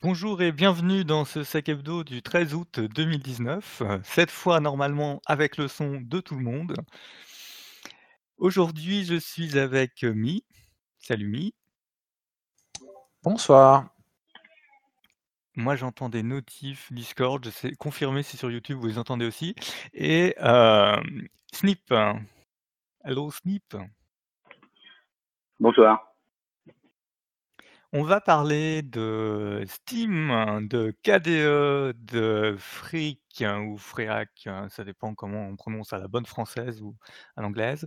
Bonjour et bienvenue dans ce sac hebdo du 13 août 2019, heu, cette fois normalement avec le son de tout le monde. Aujourd'hui, je suis avec, heu, My. Salut My. Bonsoir. Moi j'entends des notifs Discord, je sais confirmez si sur YouTube vous les entendez aussi et hem, Snip. Hello Snip? Bonsoir. On va parler de Steam, de KDE, de Freak ou Freak, ça dépend comment on prononce à la bonne française ou à l'anglaise.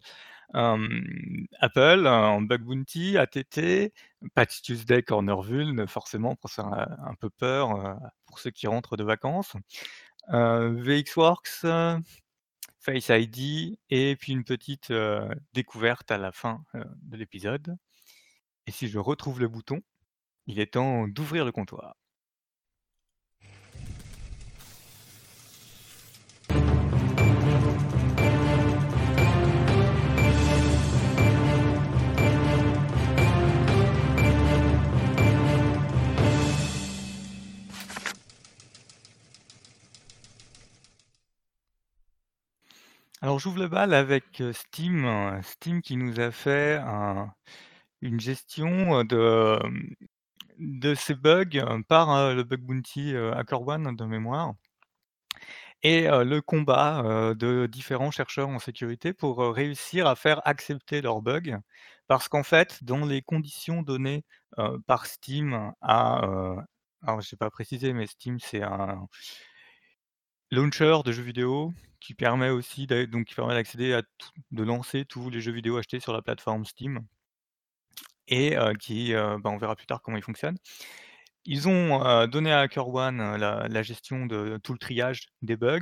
Apple, en bug bounty, ATT, Patch Tuesday, Corner Vuln, forcément pour faire, un peu peur, heu, pour ceux qui rentrent de vacances. VxWorks, Face ID et puis une petite, heu, découverte à la fin, de l'épisode. Et si je retrouve le bouton, il est temps d'ouvrir le comptoir. Alors j'ouvre le bal avec, heu, Steam, Steam qui nous a fait un une gestion, heu, de, de ces bugs par, heu, le bug bounty, HackerOne de mémoire et le combat, de différents chercheurs en sécurité pour, réussir à faire accepter leurs bugs. Parce qu'en fait, dans les conditions données, par Steam à, alors j'ai pas précisé, mais Steam c'est un launcher de jeux vidéo qui permet aussi d'accéder à de lancer tous les jeux vidéo achetés sur la plateforme Steam et qui, bah, on verra plus tard comment il fonctionne. Ils ont, donné à HackerOne la la gestion de tout le triage des bugs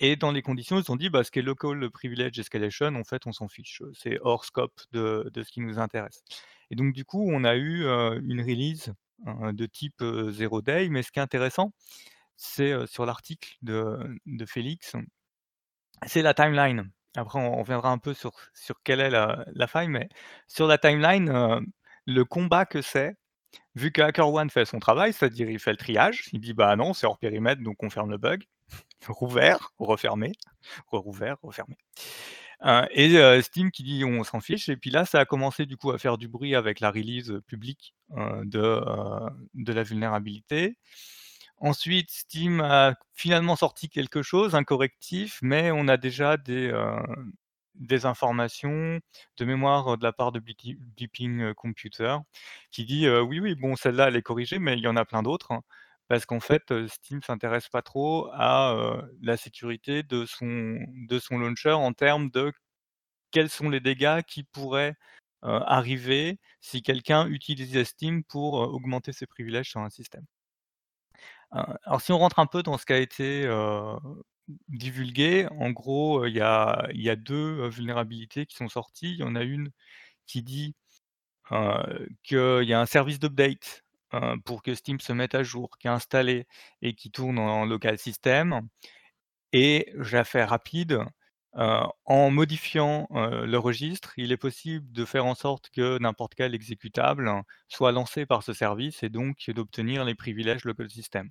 et dans les conditions, ils ont dit: «Bah, ce qui est local privilege escalation, en fait, on s'en fiche, c'est hors scope de de ce qui nous intéresse» et donc du coup, on a eu, une release, heu, de type, 0 day, mais ce qui est intéressant, c'est, sur l'article de de Félix, c'est la timeline. Après on reviendra un peu sur sur quelle est la faille, mais sur la timeline, le combat que c'est, vu que HackerOne fait son travail, c'est-à-dire il fait le triage, il dit: «Bah non, c'est hors périmètre, donc on ferme le bug», rouvert, refermé, re-rouvert, refermé, heu et heu, Steam qui dit: «On s'en fiche» et puis là, ça a commencé du coup à faire du bruit avec la release, publique, heu, de, heu, de la vulnérabilité. Ensuite, Steam a finalement sorti quelque chose, un correctif, mais on a déjà des, des informations de mémoire, de la part de Beeping Computer qui dit: «Heu, oui, oui, bon celle-là elle est corrigée, mais il y en a plein d'autres», parce qu'en fait, Steam s'intéresse pas trop à, la sécurité de son de son launcher en termes de quels sont les dégâts qui pourraient, arriver si quelqu'un utilisait Steam pour, augmenter ses privilèges sur un système. Heu, alors si on rentre un peu dans ce qui a été, divulgué, en gros, il y a 2 vulnérabilités qui sont sorties. Il y en a une qui dit, qu'il y a un service d'update, pour que Steam se mette à jour, qui est installé et qui tourne en local system et je la fais rapide, en modifiant, le registre, il est possible de faire en sorte que n'importe quel exécutable soit lancé par ce service et donc d'obtenir les privilèges local system.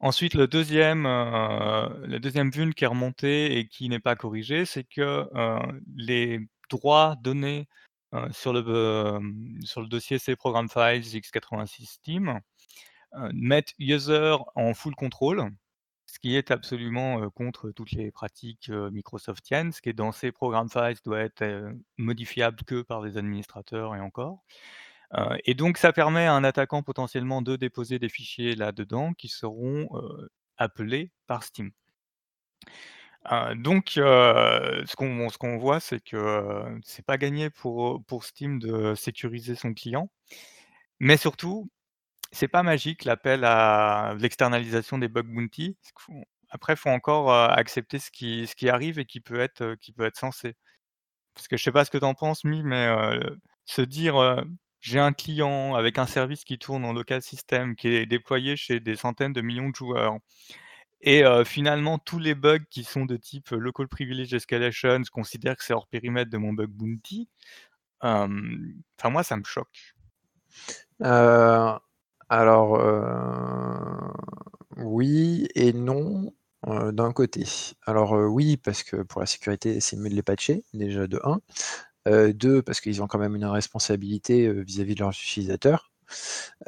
Ensuite, le 2e, heu, le 2e vuln qui est remonté et qui n'est pas corrigé, c'est que, heu, les droits donnés, heu, sur le, dossier C program files x86 Steam, mettent user en full control, ce qui est absolument, contre toutes les pratiques, microsoftiennes. Ce qui est dans C program files doit être, modifiable que par les administrateurs et encore, et donc ça permet à un attaquant potentiellement de déposer des fichiers là-dedans qui seront, appelés par Steam. Donc ce qu'on ce qu'on voit, c'est que, c'est pas gagné pour, pour Steam de sécuriser son client, mais surtout, c'est pas magique l'appel à l'externalisation des bug bounty. Après il faut encore, accepter ce qui ce qui arrive et qui peut être, qui peut être censé. Parce que je sais pas ce que tu en penses My, mais se dire, «J'ai un client avec un service qui tourne en local system, qui est déployé chez des centaines de millions de joueurs et heu, finalement tous les bugs qui sont de type local privilege escalation, je considère que c'est hors périmètre de mon bug bounty», enfin moi ça me choque. Heu, Alors, oui et non, d'un côté. Alors, oui, parce que pour la sécurité, c'est mieux de les patcher, déjà de 1. Heu, 2 parce qu'ils ont quand même une responsabilité, heu, vis-à-vis de leurs utilisateurs.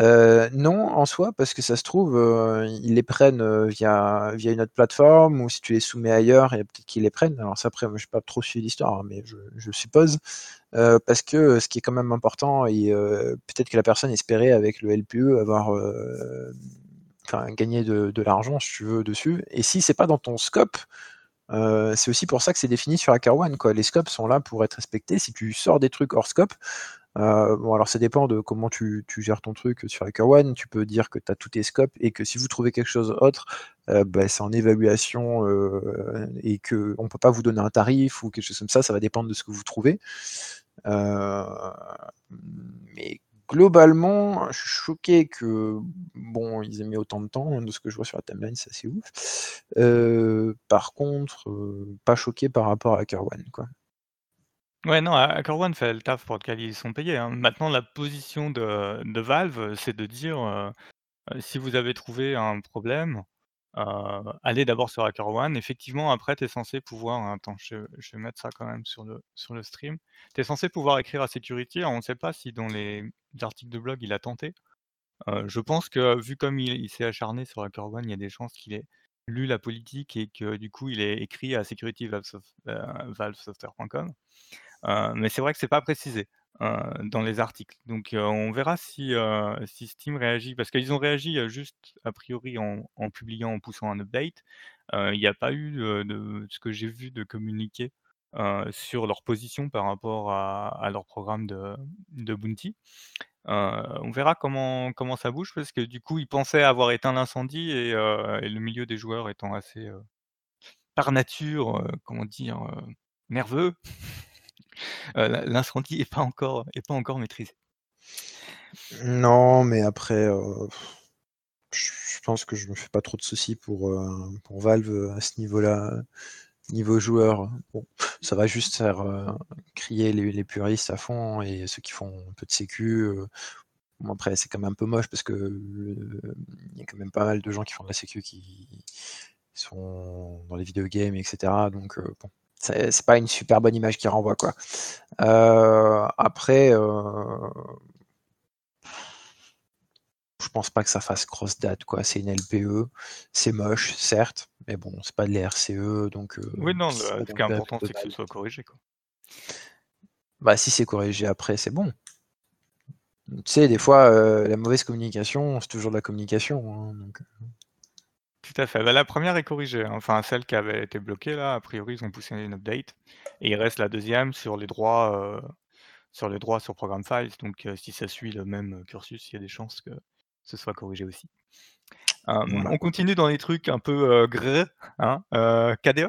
Heu, non, en soi, parce que ça se trouve, ils les prennent, via une autre plateforme ou si tu les soumets ailleurs, a peut-être qu'ils les prennent. Alors ça, après, moi, j'ai pas trop suivi l'histoire, hein, mais je je suppose. Parce que, ce qui est quand même important et peut-être que la personne espérait avec le LPE avoir, gagner de de l'argent, si tu veux, dessus et si c'est pas dans ton scope, heu, c'est aussi pour ça que c'est défini sur HackerOne, quoi. Les scopes sont là pour être respectés. Si tu sors des trucs hors scope, heu, bon alors ça dépend de comment tu gères ton truc sur HackerOne. Tu peux dire que tu as tous tes scopes et que si vous trouvez quelque chose autre, heu, bah, c'est en évaluation, et qu'on peut pas vous donner un tarif ou quelque chose comme ça, ça va dépendre de ce que vous trouvez. Mais globalement, je suis choqué que, bon, ils aient mis autant de temps, de ce que je vois sur la timeline, c'est assez ouf. Heu, par contre, heu, pas choqué par rapport à HackerOne, quoi. Ouais, non, HackerOne fait le taf pour lequel ils sont payés, hein. Maintenant, la position de Valve, c'est de dire, heu: «Si vous avez trouvé un problème, heu, allez d'abord sur HackerOne». Effectivement, après, tu es censé pouvoir attends, je je vais mettre ça quand même sur le sur le stream. Tu es censé pouvoir écrire à Security. On sait pas si dans les articles de blog, il a tenté. Heu, je pense que vu comme il s'est acharné sur HackerOne, il y a des chances qu'il ait lu la politique et que, du coup, il ait écrit à security-valvesoft heu, valvesoftware.com. Heu, mais c'est vrai que c'est pas précisé, dans les articles. Donc, heu, on verra si, heu, si Steam réagit parce qu'ils ont réagi, juste a priori en publiant, en poussant un update. Il y a pas eu, de ce que j'ai vu de communiqué, sur leur position par rapport à leur programme de de Bounty. On verra comment comment ça bouge parce que, du coup, ils pensaient avoir éteint l'incendie et le milieu des joueurs étant assez, par nature, comment dire? Nerveux. L'in l'incendie est pas encore est pas encore maîtrisé. Non, mais après, heu, je pense que je me fais pas trop de soucis pour, heu, pour Valve, à ce niveau-là. Niveau joueur, bon, ça va juste faire, crier les puristes à fond et ceux qui font un peu de sécu, bon après c'est quand même un peu moche parce que il y a quand même pas mal de gens qui font de la sécu qui sont dans les video games et cetera donc, bon, c'est pas une super bonne image qu'ils renvoient, quoi. Heu, après, heu je pense pas que ça fasse grosse date, quoi. C'est une LPE, c'est moche, certes, mais bon, c'est pas de l'RCE, donc, heu, Oui, non, ce qui est important, c'est que ce soit corrigé, quoi. Bah, si c'est corrigé après, c'est bon. Tu sais, des fois, la mauvaise communication, c'est toujours de la communication, hein, donc, Tout à fait. Bah, la 1re est corrigée, hein, enfin celle qui avait été bloquée là, a priori, ils ont poussé une update et il reste la 2e sur les droits, heu, sur les droits sur Program Files. Donc, heu, si ça suit le même cursus, il y a des chances que ce soit corrigé aussi. Voilà. on continue dans les trucs un peu, grrr, hein, KDE?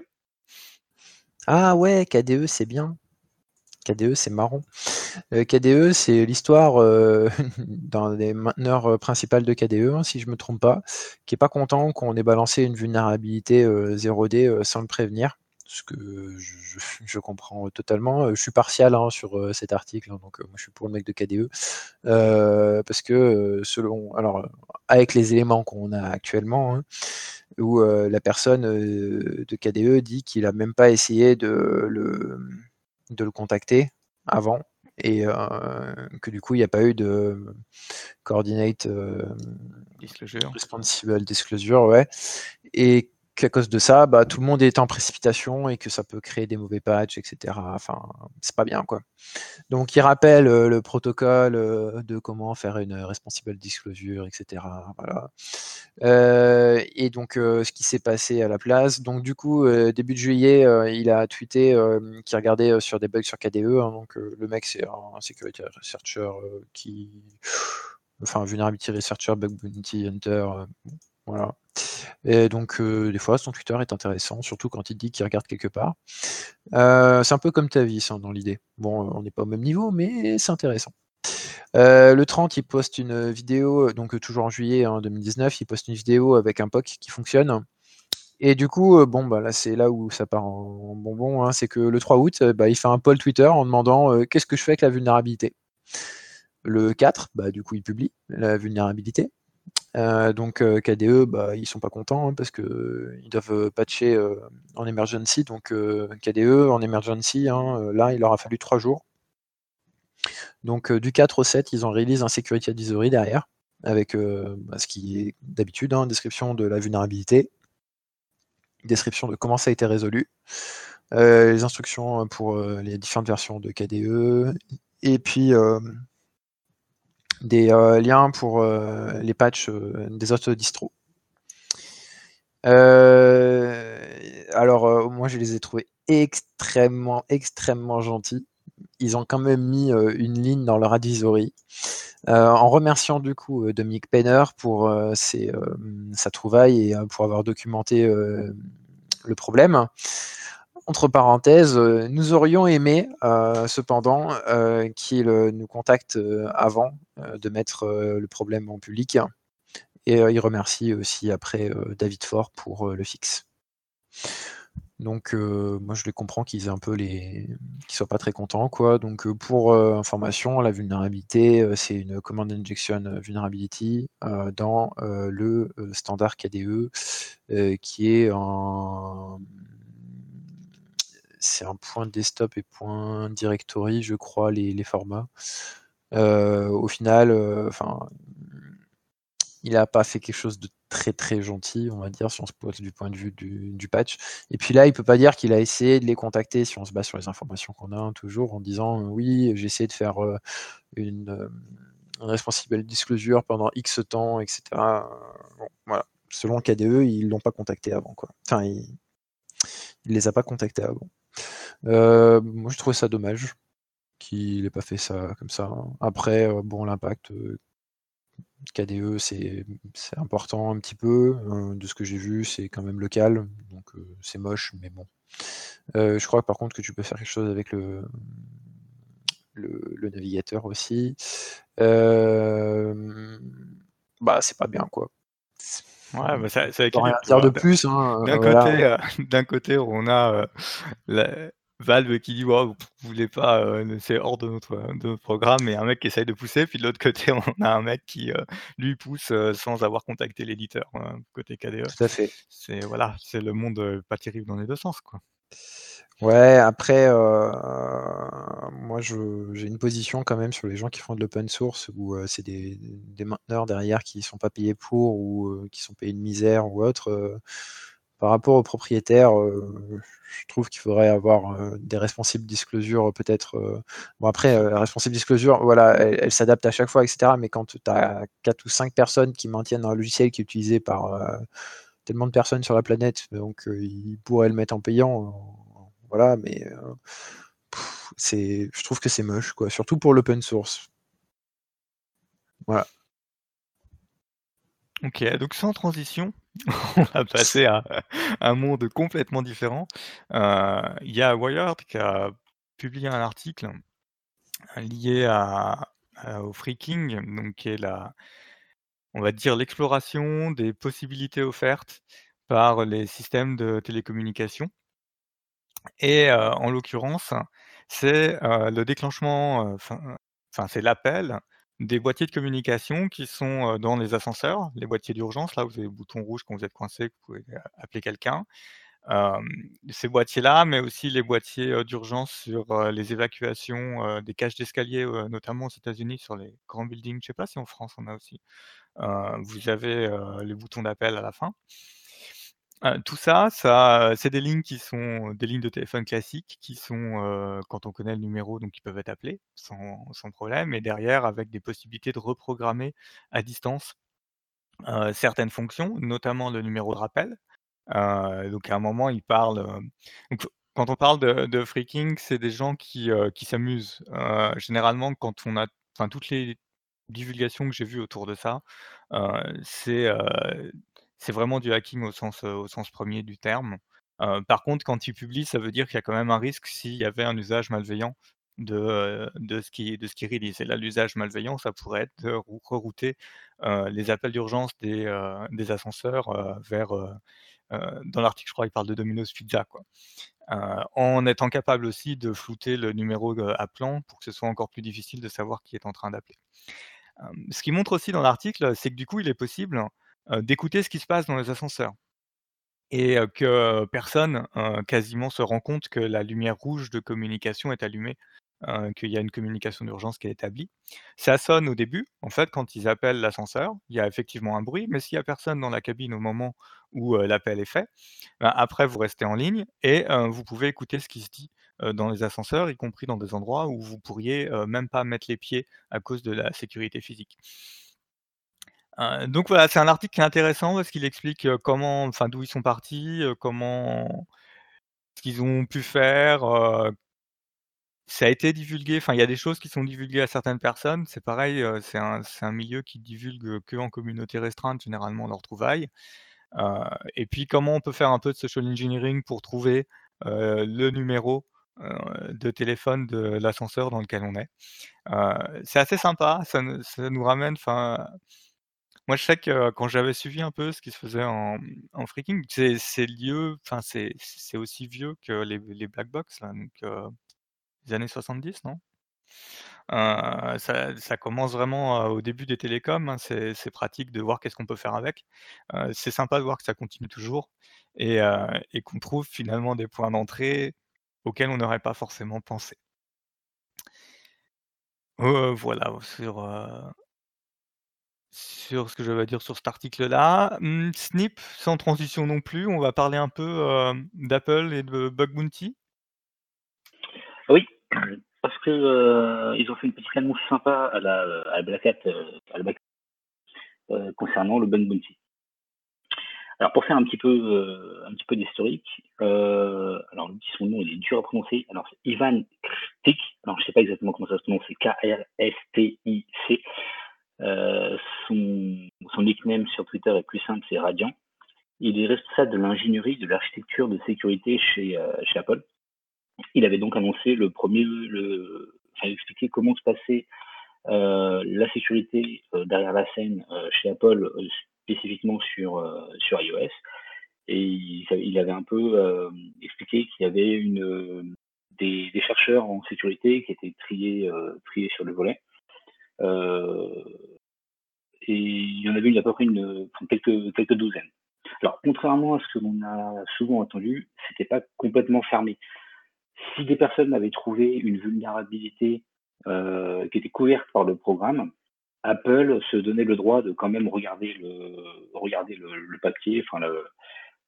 Ah ouais, KDE, c'est bien. KDE, c'est marrant. Heu, KDE, c'est l'histoire, heu, d'un des mainteneurs, heu, principal de KDE, hein, si je me trompe pas, qui est pas content qu'on ait balancé une vulnérabilité, heu, 0D, heu, sans le prévenir. Ce que je comprends totalement, je suis partial, hein, sur, cet article, hein, donc, moi je suis pour le mec de KDE. Parce que, selon alors, avec les éléments qu'on a actuellement, où, la personne, de KDE dit qu'il a même pas essayé de le, de le contacter avant et heu, que du coup il y a pas eu de coordinate, hem, Disclosure. responsible disclosure, ouais et qu'à cause de ça, bah, tout le monde est en précipitation et que ça peut créer des mauvais patchs et cetera. Enfin, c'est pas bien, quoi. Donc il rappelle, heu, le protocole, heu, de comment faire une responsible disclosure et cetera, voilà. Et donc, ce qui s'est passé à la place, donc du coup, début de juillet, il a tweeté, qu'il regardait, sur des bugs sur KDE, hein, donc, le mec c'est un security researcher, qui enfin vulnerability researcher, bug bounty hunter, voilà et donc, heu, des fois son Twitter est intéressant, surtout quand il dit qu'il regarde quelque part. Heu, c'est un peu comme Tavis, hein, dans l'idée. Bon, heu, on n'est pas au même niveau, mais c'est intéressant. Le 30, il poste une vidéo, donc, toujours en juillet, hein, 2019, il poste une vidéo avec un POC qui fonctionne et du coup, bon, bah, là, c'est là où ça part en bonbon, hein, c'est que le 3 août, bah, il fait un poll Twitter en demandant, «Qu'est-ce que je fais avec la vulnérabilité?» Le 4, bah, du coup, il publie la vulnérabilité Heu, donc heu, KDE, bah, ils sont pas contents, hein, parce qu'ils doivent patcher, en emergency donc KDE en emergency, hein, là, il leur a fallu 3 jours. Donc du 4 au 7, ils ont release un security advisory derrière avec, bah, ce qui est d'habitude, hein, description de la vulnérabilité description de comment ça a été résolu, les instructions pour, les différentes versions de KDE et puis, des, heu, liens pour, heu, les patchs, heu, des autres distros. Alors, moi je les ai trouvés extrêmement, extrêmement gentils. Ils ont quand même mis, une ligne dans leur advisory, en remerciant du coup, Dominic Penner pour, sa trouvaille et pour avoir documenté, le problème. Entre parenthèses, heu, nous aurions aimé, heu, cependant, heu, qu'il nous contacte, avant, de mettre, le problème en public et il remercie aussi après, David Forr pour, le fixe. Donc moi je les comprends qu'ils aient un peu les qu'ils soient pas très contents quoi, donc pour, information, la vulnérabilité, c'est une command injection vulnerability, dans, le, standard KDE, qui est en c'est un point desktop et point directory je crois les formats. Heu, au final, enfin, il a pas fait quelque chose de très, très gentil, on va dire, si on se pose du point de vue du patch et puis là, il peut pas dire qu'il a essayé de les contacter si on se base sur les informations qu'on a, toujours en disant: «Oui, j'ai essayé de faire, une, heu, responsible disclosure pendant X temps» et cetera. Bon, voilà, selon KDE, ils l'ont pas contacté avant quoi. Enfin, il il les a pas contactés avant. Heu, moi je trouve ça dommage qu'il ait pas fait ça comme ça. Après, heu, bon l'impact, heu, KDE c'est important un petit peu, heu, de ce que j'ai vu, c'est quand même local, donc c'est moche, mais bon. Je crois par contre que tu peux faire quelque chose avec le le le navigateur aussi. Bah, c'est pas bien quoi. Ouais, bah, ça ça rien tu dire de? D'un plus, hein, d'un voilà. côté, d'un côté on a, la Valve qui dit: «Waouh, vous voulez pas, heu, c'est hors de notre de notre programme» et un mec qui essaye de pousser, puis de l'autre côté on a un mec qui, heu, lui pousse, heu, sans avoir contacté l'éditeur, côté KDE. Tout à fait. C'est voilà, c'est le monde pas terrible dans les 2 sens quoi. Ouais, après, moi j'ai une position quand même sur les gens qui font de l'open source où, c'est des des mainteneurs derrière qui sont pas payés pour ou, qui sont payés une misère ou autre, par rapport aux propriétaires, heu, je trouve qu'il faudrait avoir, heu, des responsible disclosure peut-être, heu, bon après, responsible disclosure, voilà, elle elle s'adapte à chaque fois et cetera, mais quand tu as 4 ou 5 personnes qui maintiennent un logiciel qui est utilisé par, tellement de personnes sur la planète, donc ils pourraient le mettre en payant, voilà, mais c'est je trouve que c'est moche quoi, surtout pour l'open source. Voilà. OK, donc sans transition, on va passer à un monde complètement différent. Heu, il y a Wired qui a publié un article lié à au phreaking, donc qui est la on va dire l'exploration des possibilités offertes par les systèmes de télécommunication et heu, en l'occurrence, c'est, le déclenchement, enfin c'est l'appel des boîtiers de communication qui sont, dans les ascenseurs, les boîtiers d'urgence, là vous avez le bouton rouge quand vous êtes coincé, vous pouvez appeler quelqu'un. Ces boîtiers-là, mais aussi les boîtiers, d'urgence sur, les évacuations, des cages d'escalier, notamment aux États-Unis sur les grands buildings, je sais pas si en France on a aussi. Vous avez, les boutons d'appel à la fin. Heu, tout ça, ça c'est des lignes qui sont des lignes de téléphone classiques qui sont, heu, quand on connaît le numéro, donc qui peuvent être appelées sans sans problème et derrière avec des possibilités de reprogrammer à distance, heu, certaines fonctions, notamment le numéro de rappel. Heu, donc à un moment il parle, quand on parle de de phreaking, c'est des gens qui, qui s'amusent. Généralement quand on a enfin toutes les divulgations que j'ai vues autour de ça, c'est, c'est vraiment du hacking au sens, 1er du terme. Par contre quand ils publient, ça veut dire qu'il y a quand même un risque s'il y avait un usage malveillant de, ce qui de releasent et là l'usage malveillant, ça pourrait être de rou rerouter, les appels d'urgence des, ascenseurs, vers, dans l'article je crois il parle de Domino's Pizza quoi. En étant capable aussi de flouter le numéro, appelant pour que ce soit encore plus difficile de savoir qui est en train d'appeler. Ce qu'il montre aussi dans l'article, c'est que du coup, il est possible, d'écouter ce qui se passe dans les ascenseurs et heu, que personne, heu, quasiment se rend compte que la lumière rouge de communication est allumée, qu'il y a une communication d'urgence qui est établie. Ça sonne au début, en fait, quand ils appellent l'ascenseur, il y a effectivement un bruit, mais s'il y a personne dans la cabine au moment où, l'appel est fait, ben, après vous restez en ligne et vous pouvez écouter ce qui se dit, dans les ascenseurs, y compris dans des endroits où vous pourriez, même pas mettre les pieds à cause de la sécurité physique. Heu, donc voilà, c'est un article qui est intéressant parce qu'il explique, comment enfin d'où ils sont partis, comment ce qu'ils ont pu faire, ça a été divulgué, enfin il y a des choses qui sont divulguées à certaines personnes. C'est pareil, c'est un un milieu qui divulgue, que en communauté restreinte généralement leurs trouvailles. Et puis comment on peut faire un peu de social engineering pour trouver, le numéro, de téléphone de l'ascenseur dans lequel on est. C'est assez sympa, ça ça nous ramène enfin moi je sais que quand j'avais suivi un peu ce qui se faisait en, en phreaking, c'est c'est lieu enfin c'est aussi vieux que les les black box donc heu, les années 70, non? Ça commence vraiment, au début des télécoms, hein, c'est pratique de voir qu'est-ce qu'on peut faire avec. C'est sympa de voir que ça continue toujours et qu'on trouve finalement des points d'entrée auxquels on n'aurait pas forcément pensé. Voilà sur, sur ce que j'avais à dire sur cet article-là. Mmh, Snip, sans transition non plus, on va parler un peu, hem, d'Apple et de Bug Bounty? Oui, parce que, heu, ils ont fait une petite annonce sympa à la, la Black Hat, concernant le Bug Bounty. Alors pour faire un petit peu, un petit peu d'historique, alors lui son nom il est dur à prononcer, alors c'est Ivan Krstic, alors je sais pas exactement comment ça se prononce, c'est K-R-S-T-I-C. Heu, son son nickname sur Twitter est plus simple, c'est Radiant. Il est responsable de l'ingénierie de l'architecture de sécurité chez, heu, chez Apple. Il avait donc annoncé le premier enfin expliqué comment se passait, heu, la sécurité, derrière la scène, chez Apple, spécifiquement sur, iOS et il avait un peu, expliqué qu'il y avait des chercheurs en sécurité qui étaient triés sur le volet. Heu et il y en avait une à peu près une, quelques quelques douzaines. Alors contrairement à ce que l'on a souvent entendu, c'était pas complètement fermé. Si des personnes avaient trouvé une vulnérabilité, heu, qui était couverte par le programme, Apple se donnait le droit de quand même regarder le regarder le papier, enfin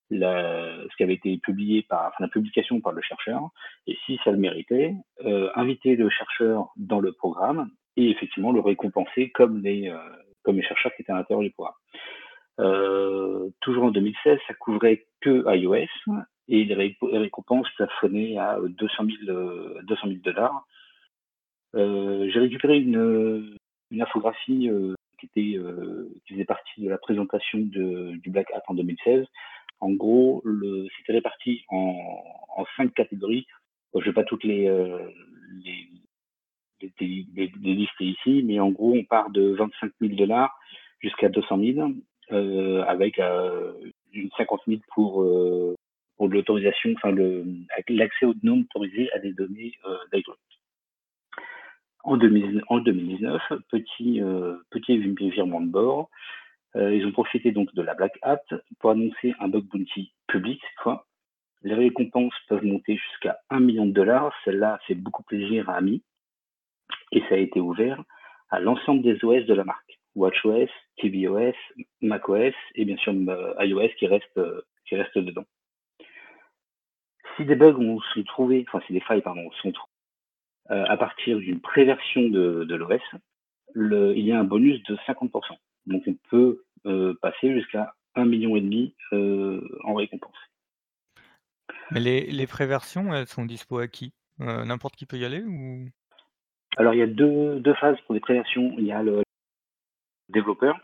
la ce qui avait été publié par la publication par le chercheur et si ça le méritait, heu, inviter le chercheur dans le programme et effectivement le récompenser comme les, heu, comme les chercheurs qui étaient à l'intérieur du programme. Heu, toujours en 2016, ça couvrait que iOS et les ré les récompenses plafonnées à, heu, 200 000, heu, 200 000 Heu, j'ai récupéré une, une infographie, heu, qui était, qui faisait partie de la présentation de du Black Hat en 2016. En gros, c'était réparti en en 5 catégories. Je vais pas toutes les, les les lister ici, mais en gros, on part de 25 000 jusqu'à 200 000, heu, avec, une 50 000 pour, heu, pour l'autorisation, enfin le l'accès aux non autorisés à des données, heu, d'iCloud. En 2000 en 2019, petit, petit virement de bord, ils ont profité donc de la Black Hat pour annoncer un bug bounty public cette fois. Les récompenses peuvent monter jusqu'à 1 million de dollars. Celle-là fait beaucoup plaisir à Ami et ça a été ouvert à l'ensemble des OS de la marque. WatchOS, tvOS, macOS et bien sûr, heu, iOS qui reste, heu, qui reste dedans. Si des bugs ont sont trouvés, enfin si des failles pardon, sont trou heu, à partir d'une préversion de l'OS, il y a un bonus de 50% Donc on peut, passer jusqu'à 1 million et demi, en récompense. Mais les préversions, elles sont dispo à qui? N'importe qui peut y aller ou? Alors il y a 2 2 phases pour les préversions. Il y a le développeur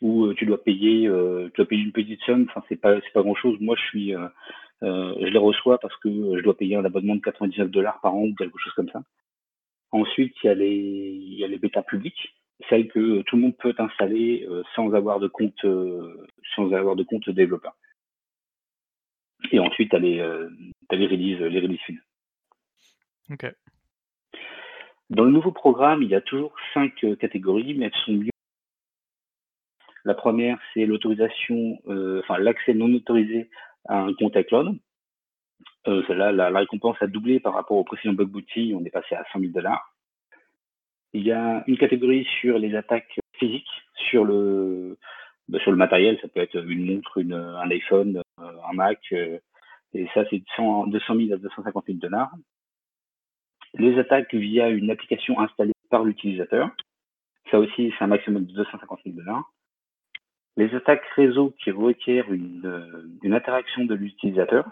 où, heu, tu dois payer, heu, tu dois payer une petite somme, enfin c'est pas grand chose. Moi je suis, heu, je les reçois parce que, je dois payer un abonnement de 99 par an ou quelque chose comme ça. Ensuite, il y a les il y bêtas publiques, celles que, tout le monde peut installer, sans avoir de compte, sans avoir de compte développeur. Et ensuite tu as les, les releases, les releases. OK. Dans le nouveau programme, il y a toujours cinq catégories, mais elles sont mieux. La première, c'est l'autorisation, enfin l'accès non autorisé à un compte iCloud. Euh, là la, récompense a doublé par rapport au précédent bug bounty, on est passé à 100 000 dollars. Il y a une catégorie sur les attaques physiques, sur le, bah, sur le matériel, ça peut être une montre, une, un iPhone, euh, un Mac, euh, et ça c'est de 200 000 à 250 000 dollars. Les attaques via une application installée par l'utilisateur, ça aussi c'est un maximum de 250 000 dollars. Les attaques réseau qui requièrent une, une interaction de l'utilisateur,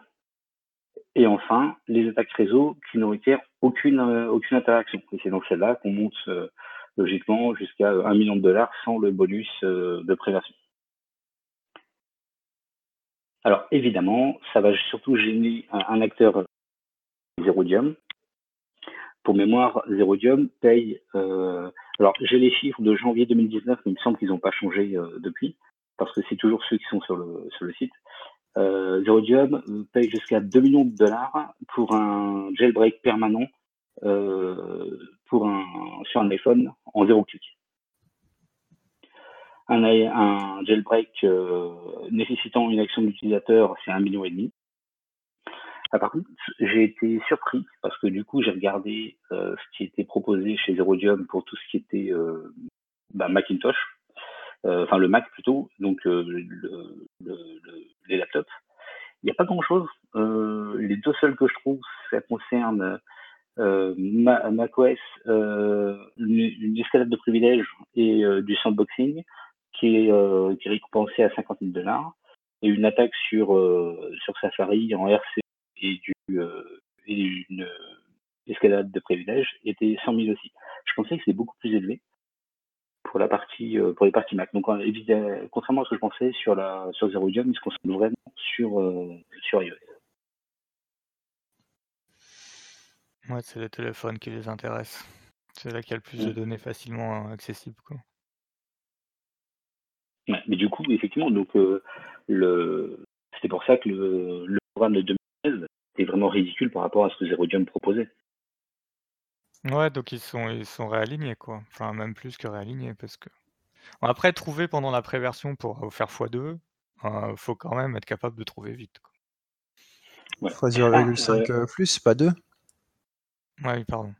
et enfin, les attaques réseau qui ne requièrent aucune, euh, interaction. Et c'est dans celle-là qu'on monte euh, logiquement jusqu'à 1 million de dollars sans le bonus euh, de prévention. Alors évidemment, ça va surtout gêner un, acteur Zerodium. Pour mémoire, Zerodium paye. alors j'ai les chiffres de janvier 2019, mais il me semble qu'ils n'ont pas changé depuis, parce que c'est toujours ceux qui sont sur le, sur le site. Euh, Zerodium paye jusqu'à 2 millions de dollars pour un jailbreak permanent euh, pour un, sur un iPhone en zéro clic. Un, jailbreak euh, nécessitant une action d'utilisateur, c'est un million et demi. Ah, par contre, j'ai été surpris parce que du coup, j'ai regardé euh, ce qui était proposé chez Zerodium pour tout ce qui était euh, bah, Macintosh. Euh, enfin le Mac plutôt, donc euh, le, le, les laptops. Il n'y a pas grand-chose. Euh, les deux seuls que je trouve, ça concerne euh, macOS, euh, une, escalade de privilèges et du sandboxing qui est, qui est récompensé à 50 000 dollars et une attaque sur sur Safari en RC et du et une escalade de privilèges était 100 000 aussi. Je pensais que c'est beaucoup plus élevé pour la partie euh, pour les parties Mac. Donc évidemment, contrairement à ce que je pensais sur la sur Zero Jam, ils se concentrent vraiment sur euh, sur iOS. Ouais, c'est les téléphones qui les intéressent. C'est là qu'il y a le plus de données facilement accessibles. Quoi. mais du coup, effectivement, donc euh, le c'est pour ça que le, le programme de 2016 est vraiment ridicule par rapport à ce que Zero Jam proposait. Ouais, donc ils sont ils sont réalignés, quoi. Enfin, même plus que réalignés parce que après trouver pendant la préversion pour, faire x2, euh, faut quand même être capable de trouver vite, quoi. Ouais. 0,5 euh, plus, pas 2? Ouais, oui, pardon.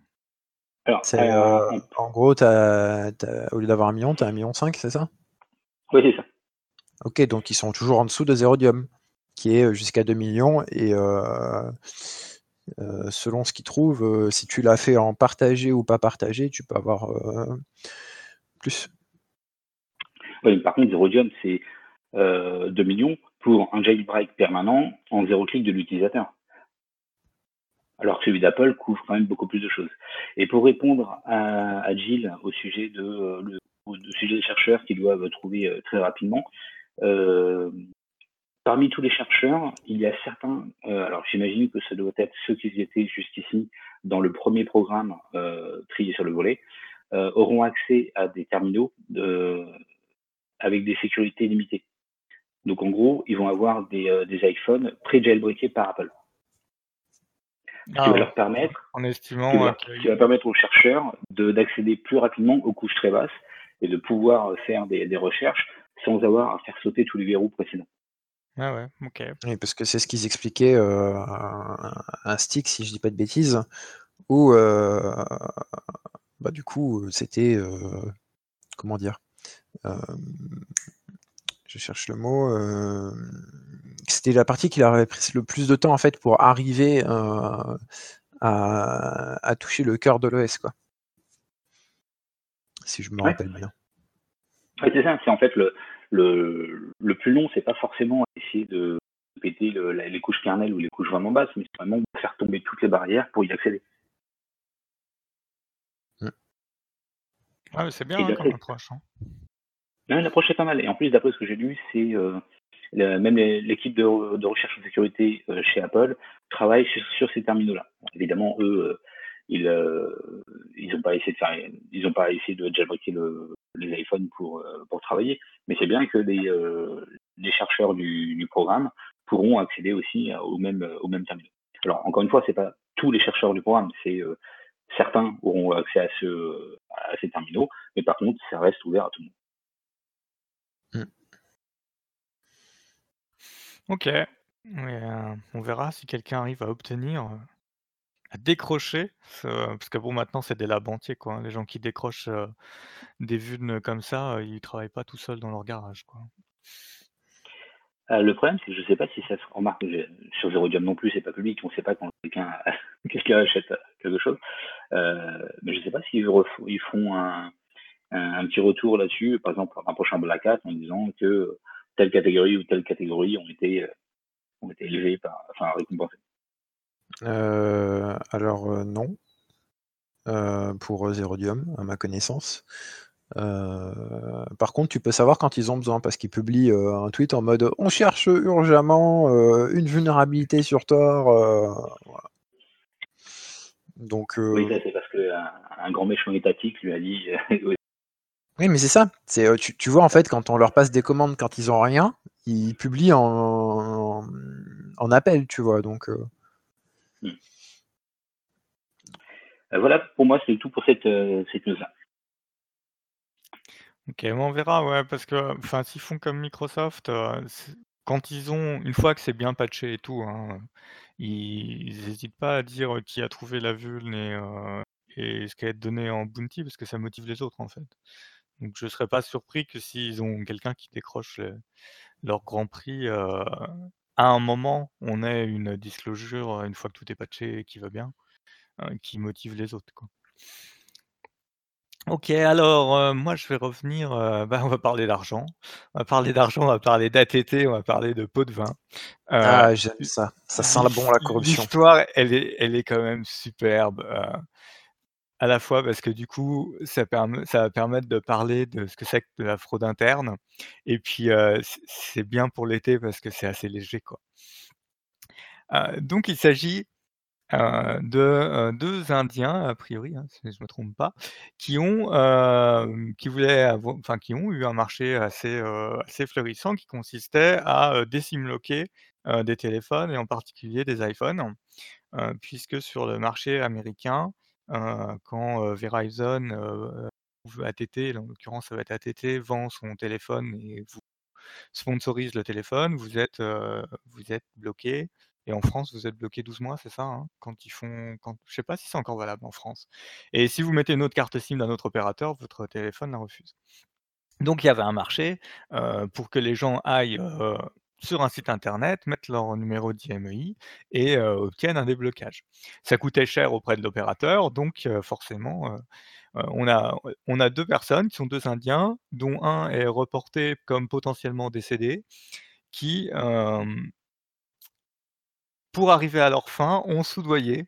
C'est, euh, en gros, t'as au lieu d'avoir 1 million, tu as 1 million 5, c'est ça? Oui, c'est ça. OK, donc ils sont toujours en dessous de Zerodium, qui est, jusqu'à 2 millions et euh, selon ce qu'ils trouvent, euh, si tu l'as fait en partagé ou pas partagé, tu peux avoir euh, plus. Oui, par contre, Zerodium, c'est 2 millions pour un jailbreak permanent en zéro clic de l'utilisateur. Alors que celui d'Apple couvre quand même beaucoup plus de choses. Et pour répondre à, Gilles au sujet de, au sujet des chercheurs qui doivent trouver très rapidement, Parmi tous les chercheurs, il y a certains, euh, alors j'imagine que ça doit être ceux qui étaient jusqu'ici dans le premier programme euh, trié sur le volet, euh, auront accès à des terminaux de, avec des sécurités limitées. Donc en gros, ils vont avoir des, euh, des iPhones pré-jailbreakés par Apple. Ce qui ah va leur permettre, en estimant, qui va permettre aux chercheurs d'accéder plus rapidement aux couches très basses et de pouvoir faire des, des recherches sans avoir à faire sauter tous les verrous précédents. Ah ouais, OK. Oui, parce que c'est ce qu'ils expliquaient, euh, un stick, si je dis pas de bêtises, où, euh, bah, du coup, c'était, euh, comment dire? je cherche le mot, c'était la partie qui leur avait pris le plus de temps, en fait, pour arriver, à à toucher le cœur de l'OS, quoi. Si je me rappelle bien. C'est ça, c'est en fait le le, le plus long, c'est pas forcément essayer de péter le, les couches kernel ou les couches vraiment basses, mais c'est vraiment faire tomber toutes les barrières pour y accéder. Ah, c'est bien hein, comme approche. Hein. L'approche est pas mal. Et en plus, d'après ce que j'ai lu, c'est euh, même l'équipe de, de, recherche en sécurité euh, chez Apple travaille sur, ces terminaux-là. Évidemment, eux, euh, ils ils n'ont pas essayé de faire, ils ont pas essayé de jailbreaker le, les iPhones pour pour travailler, mais c'est bien que les les chercheurs du, programme pourront accéder aussi au même au même terminal. Alors encore une fois, c'est pas tous les chercheurs du programme, c'est certains auront accès à, ce, à ces terminaux, mais par contre, ça reste ouvert à tout le monde. OK. Euh, on verra si quelqu'un arrive à obtenir, euh, décrocher parce que bon, maintenant, c'est des labs entiers, quoi, hein. Les gens qui décrochent, euh, des vulnes comme ça, ils travaillent pas tout seuls dans leur garage, quoi. le problème, c'est que je sais pas si ça se remarque, sur Zerodium non plus, c'est pas public, on sait pas quand quelqu'un achète, quelque chose. mais je sais pas s'ils ils font un un petit retour là-dessus, par exemple, un prochain Black Hat en disant que telle catégorie ou telle catégorie ont été, euh, ont été élevées, par, enfin récompensées euh, Alors euh, non, pour Zerodium, à ma connaissance. par contre, tu peux savoir quand ils ont besoin, parce qu'ils publient un tweet en mode on cherche urgemment une vulnérabilité sur Tor. Donc, Oui, c'est parce qu'un un grand méchant étatique lui a dit Oui, mais c'est ça. C'est, euh, tu, vois, en fait, quand on leur passe des commandes quand ils ont rien, ils publient en, en, appel, tu vois. Donc, euh. euh, voilà, pour moi, c'est tout pour cette, cette news-là. Ok, on verra, ouais, parce que s'ils font comme Microsoft, quand ils ont, une fois que c'est bien patché et tout, hein, ils n'hésitent pas à dire qui a trouvé la vulne et, ce qui a été donné en bounty, parce que ça motive les autres, en fait. Donc je ne serais pas surpris que s'ils ont quelqu'un qui décroche leur grand prix, à un moment, on ait une disclosure, une fois que tout est patché et qui va bien, qui motive les autres, quoi. OK, alors, moi je vais revenir, bah, on va parler d'argent. On va parler d'argent, on va parler d'ATT, on va parler de pot de vin. Ah j'aime ça, ça sent la bon la corruption. l'histoire, elle est elle est quand même superbe, à la fois parce que du coup, ça, ça va permettre de parler de ce que c'est que de la fraude interne. Et puis, c'est bien pour l'été parce que c'est assez léger, quoi. donc il s'agit de deux Indiens, a priori, hein, si je ne me trompe pas, qui ont, qui voulaient enfin, qui ont eu un marché assez, assez fleurissant qui consistait à décimloquer des téléphones et en particulier des iPhones. puisque sur le marché américain, quand Verizon ATT, en l'occurrence ça va être ATT, vend son téléphone et vous sponsorise le téléphone, vous êtes, êtes bloqué. Et en France, vous êtes bloqué 12 mois, c'est ça hein? Quand ils font, quand, je sais pas si c'est encore valable en France. Et si vous mettez une autre carte SIM d'un autre opérateur, votre téléphone la refuse. Donc il y avait un marché pour que les gens aillent sur un site internet, mettent leur numéro d'IMEI et obtiennent un déblocage. Ça coûtait cher auprès de l'opérateur, donc forcément, on, a, deux personnes qui sont deux Indiens, dont un est reporté comme potentiellement décédé, qui, pour arriver à leur fin, ont soudoyé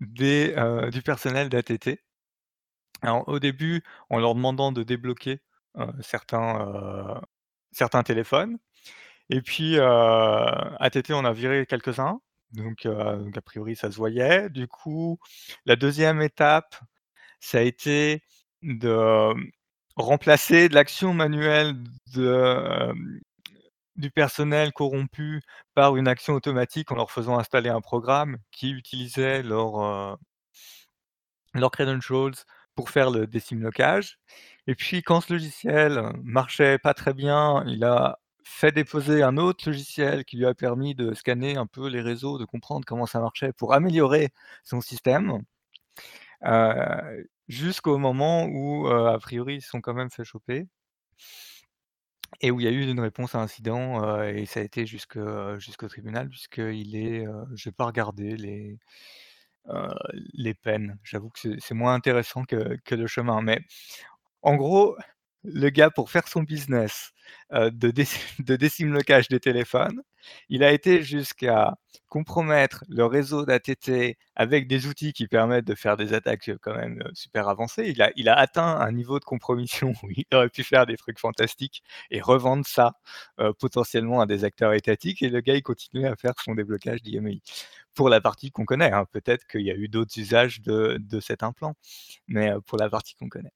du personnel d'ATT. Au début, en leur demandant de débloquer certains téléphones, et puis, euh, ATT, on a viré quelques-uns, donc, euh, a priori, ça se voyait. Du coup, la deuxième étape, ça a été de remplacer l'action manuelle de, du personnel corrompu par une action automatique en leur faisant installer un programme qui utilisait leur, leurs credentials pour faire le décimlocage. Et puis, quand ce logiciel marchait pas très bien, il a fait déposer un autre logiciel qui lui a permis de scanner un peu les réseaux, de comprendre comment ça marchait pour améliorer son système, jusqu'au moment où, a priori, ils se sont quand même fait choper et où il y a eu une réponse à l'incident, euh, et ça a été jusqu'au tribunal puisqu'il est, je n'ai pas regardé les, les peines. J'avoue que c'est moins intéressant que que le chemin, mais en gros, le gars, pour faire son business de, de décimlocage des téléphones, il a été jusqu'à compromettre le réseau d'ATT avec des outils qui permettent de faire des attaques quand même super avancées. Il a, atteint un niveau de compromission où il aurait pu faire des trucs fantastiques et revendre ça potentiellement à des acteurs étatiques. Et le gars, il continue à faire son déblocage d'IMEI. Pour la partie qu'on connaît, hein. peut-être qu'il y a eu d'autres usages de, de cet implant, mais pour la partie qu'on connaît.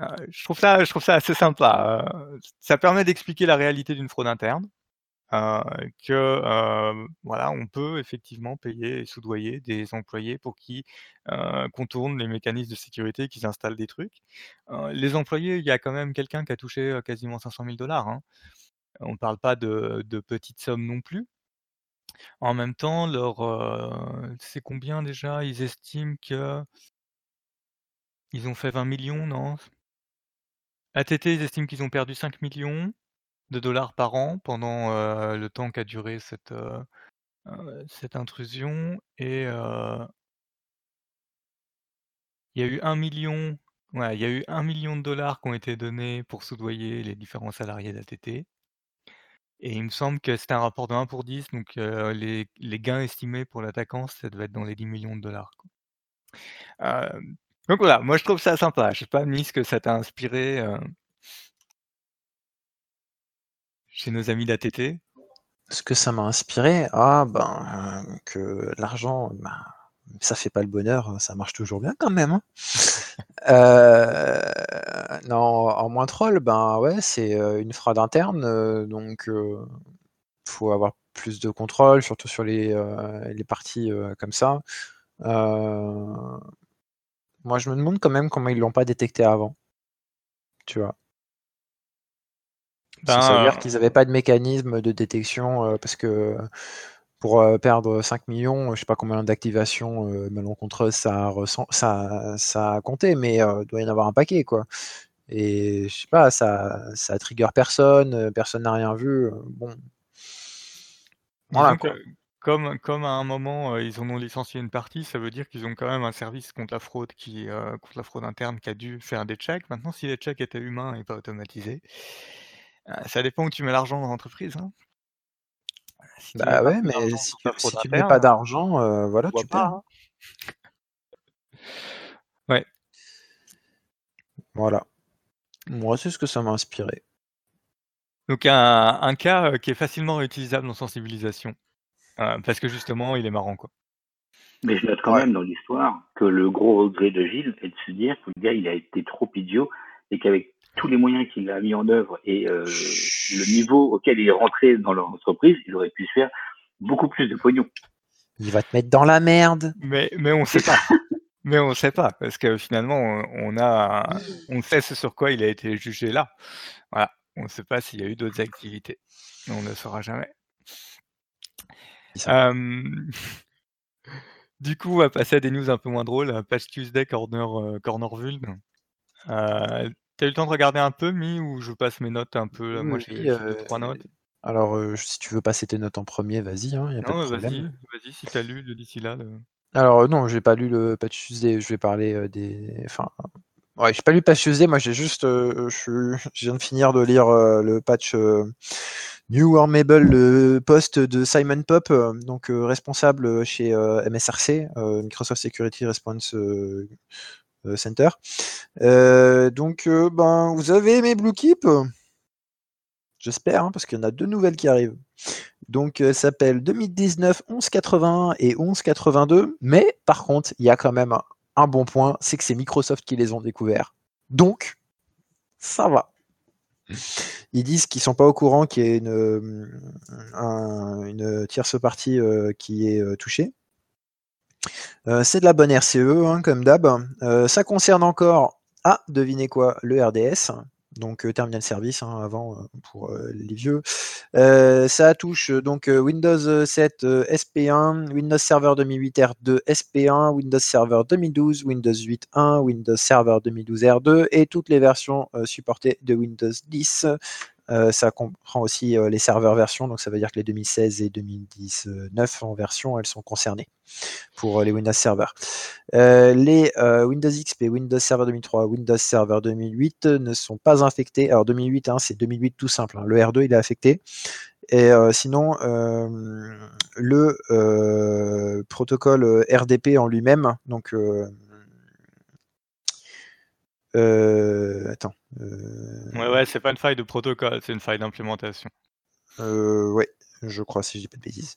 Euh, je trouve ça je trouve ça assez sympa, euh, ça permet d'expliquer la réalité d'une fraude interne, que, voilà, on peut effectivement payer et soudoyer des employés pour qu'ils, contournent les mécanismes de sécurité, qu'ils installent des trucs. les employés, il y a quand même quelqu'un qui a touché, quasiment 500 000 hein. On ne parle pas de de petites sommes non plus. En même temps, leur, c'est combien déjà? Ils estiment que ils ont fait 20 millions, non? ATT, ils estiment qu'ils ont perdu 5 millions de dollars par an pendant, le temps qu'a duré cette, cette intrusion et il y a eu 1 million ouais, il y a eu 1 million de dollars qui ont été donnés pour soudoyer les différents salariés d'ATT et il me semble que c'était un rapport de 1 pour 10 donc les gains estimés pour l'attaquant, ça devait être dans les 10 millions de dollars. Donc voilà, moi je trouve ça sympa. Je sais pas Miss, ce que ça t'a inspiré, chez nos amis d'ATT? Ce que ça m'a inspiré? Ah ben, que l'argent, ben, ça fait pas le bonheur, ça marche toujours bien quand même, hein. non, en moins troll, ben ouais, c'est, une fraude interne, donc il faut avoir plus de contrôle, surtout sur les, les parties, comme ça. Moi je me demande quand même comment ils l'ont pas détecté avant. Tu vois? ça veut dire ben, qu'ils avaient pas de mécanisme de détection, parce que pour perdre 5 millions, je sais pas combien d'activations malencontreuses ça, ça, ça a compté, mais il doit y en avoir un paquet, quoi. Et je sais pas, ça, ça trigger personne, personne n'a rien vu. bon. Voilà, comme, comme à un moment ils en ont licencié une partie, ça veut dire qu'ils ont quand même un service contre la fraude qui contre la fraude interne qui a dû faire des checks. Maintenant, si les checks étaient humains et pas automatisés, ça dépend où tu mets l'argent dans l'entreprise. Hein. Bah ouais, mais si tu, mets pas d'argent, euh, voilà, tu perds. Hein. Ouais. Voilà. Moi, c'est ce que ça m'a inspiré. Donc un, cas euh, qui est facilement réutilisable en sensibilisation. Euh, parce que justement, il est marrant, quoi. Mais je note quand même dans l'histoire que le gros regret de Gilles est de se dire que le gars, il a été trop idiot et qu'avec tous les moyens qu'il a mis en œuvre et euh, le niveau auquel il est rentré dans leur entreprise, il aurait pu se faire beaucoup plus de pognon. Il va te mettre dans la merde. Mais, mais on sait pas. mais on sait pas, parce que finalement, on a, on sait ce sur quoi il a été jugé là. Voilà. On ne sait pas s'il y a eu d'autres activités. On ne le saura jamais. du coup, on va passer à des news un peu moins drôles. Patch Tuesday, Corner, euh, Corner Euh, T'as eu le temps de regarder un peu, Mi, ou je passe mes notes un peu Moi, j'ai euh, trois notes. Alors, euh, si tu veux passer tes notes en premier, vas-y, hein, de vas-y, vas-y, si t'as lu d'ici là. Alors, euh, non, j'ai pas lu le Patch Tuesday, je vais parler des. Enfin, ouais, j'ai pas lu le Patch Tuesday, moi j'ai juste. je, viens de finir de lire le patch New Warmable, le poste de Simon Pop, donc responsable chez MSRC, Microsoft Security Response euh, Center. Euh, donc, euh, ben, vous avez aimé Blue Keep J'espère, hein, parce qu'il y en a deux nouvelles qui arrivent. Donc, ça s'appelle 2019 1181 et 1182. Mais par contre, il y a quand même un, bon point, c'est que c'est Microsoft qui les ont découverts. Donc, ça va. Ils disent qu'ils sont pas au courant qu'il y ait une, une tierce partie qui est touchée. Euh, c'est de la bonne RCE, hein, comme d'hab. Euh, ça concerne encore, ah, devinez quoi, le RDS, donc euh, Terminal Service hein, avant pour les vieux. ça touche donc Windows 7 SP1, Windows Server 2008 R2 SP1, Windows Server 2012, Windows 8 1, Windows Server 2012 R2 et toutes les versions supportées de Windows 10. Euh, ça comprend aussi euh, les serveurs versions, donc ça veut dire que les 2016 et 2019 en version, elles sont concernées pour euh, les Windows Server. les Windows XP, Windows Server 2003, Windows Server 2008 ne sont pas infectés. Alors 2008, hein, c'est 2008 tout simple. Hein. Le R2, il est affecté. Et sinon, le protocole RDP en lui-même, donc attends. Euh, ouais, ouais, c'est pas une faille de protocole, c'est une faille d'implémentation. Euh, ouais, je crois, si je dis pas de bêtises.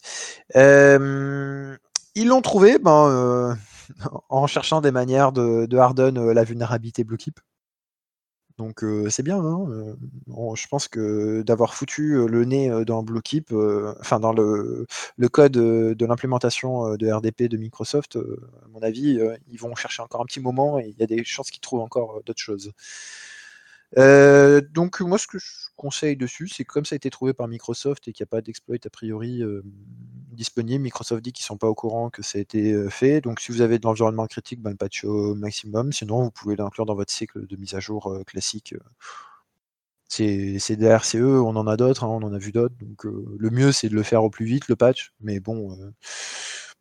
ils l'ont trouvé ben, en cherchant des manières de, de harden la vulnérabilité Bluekeep. Donc c'est bien. Hein, je pense que d'avoir foutu le nez dans Bluekeep, enfin dans le, le code de l'implémentation de RDP de Microsoft, à mon avis, ils vont chercher encore un petit moment et il y a des chances qu'ils trouvent encore d'autres choses. Euh, donc moi ce que je conseille dessus, c'est que comme ça a été trouvé par Microsoft et qu'il n'y a pas d'exploit a priori euh, disponible, Microsoft dit qu'ils sont pas au courant que ça a été euh, fait. Donc si vous avez de l'environnement critique, ben, le patch au maximum. Sinon, vous pouvez l'inclure dans votre cycle de mise à jour classique. C'est des RCE, on en a d'autres, hein, on en a vu d'autres. Donc le mieux c'est de le faire au plus vite, le patch. Mais bon,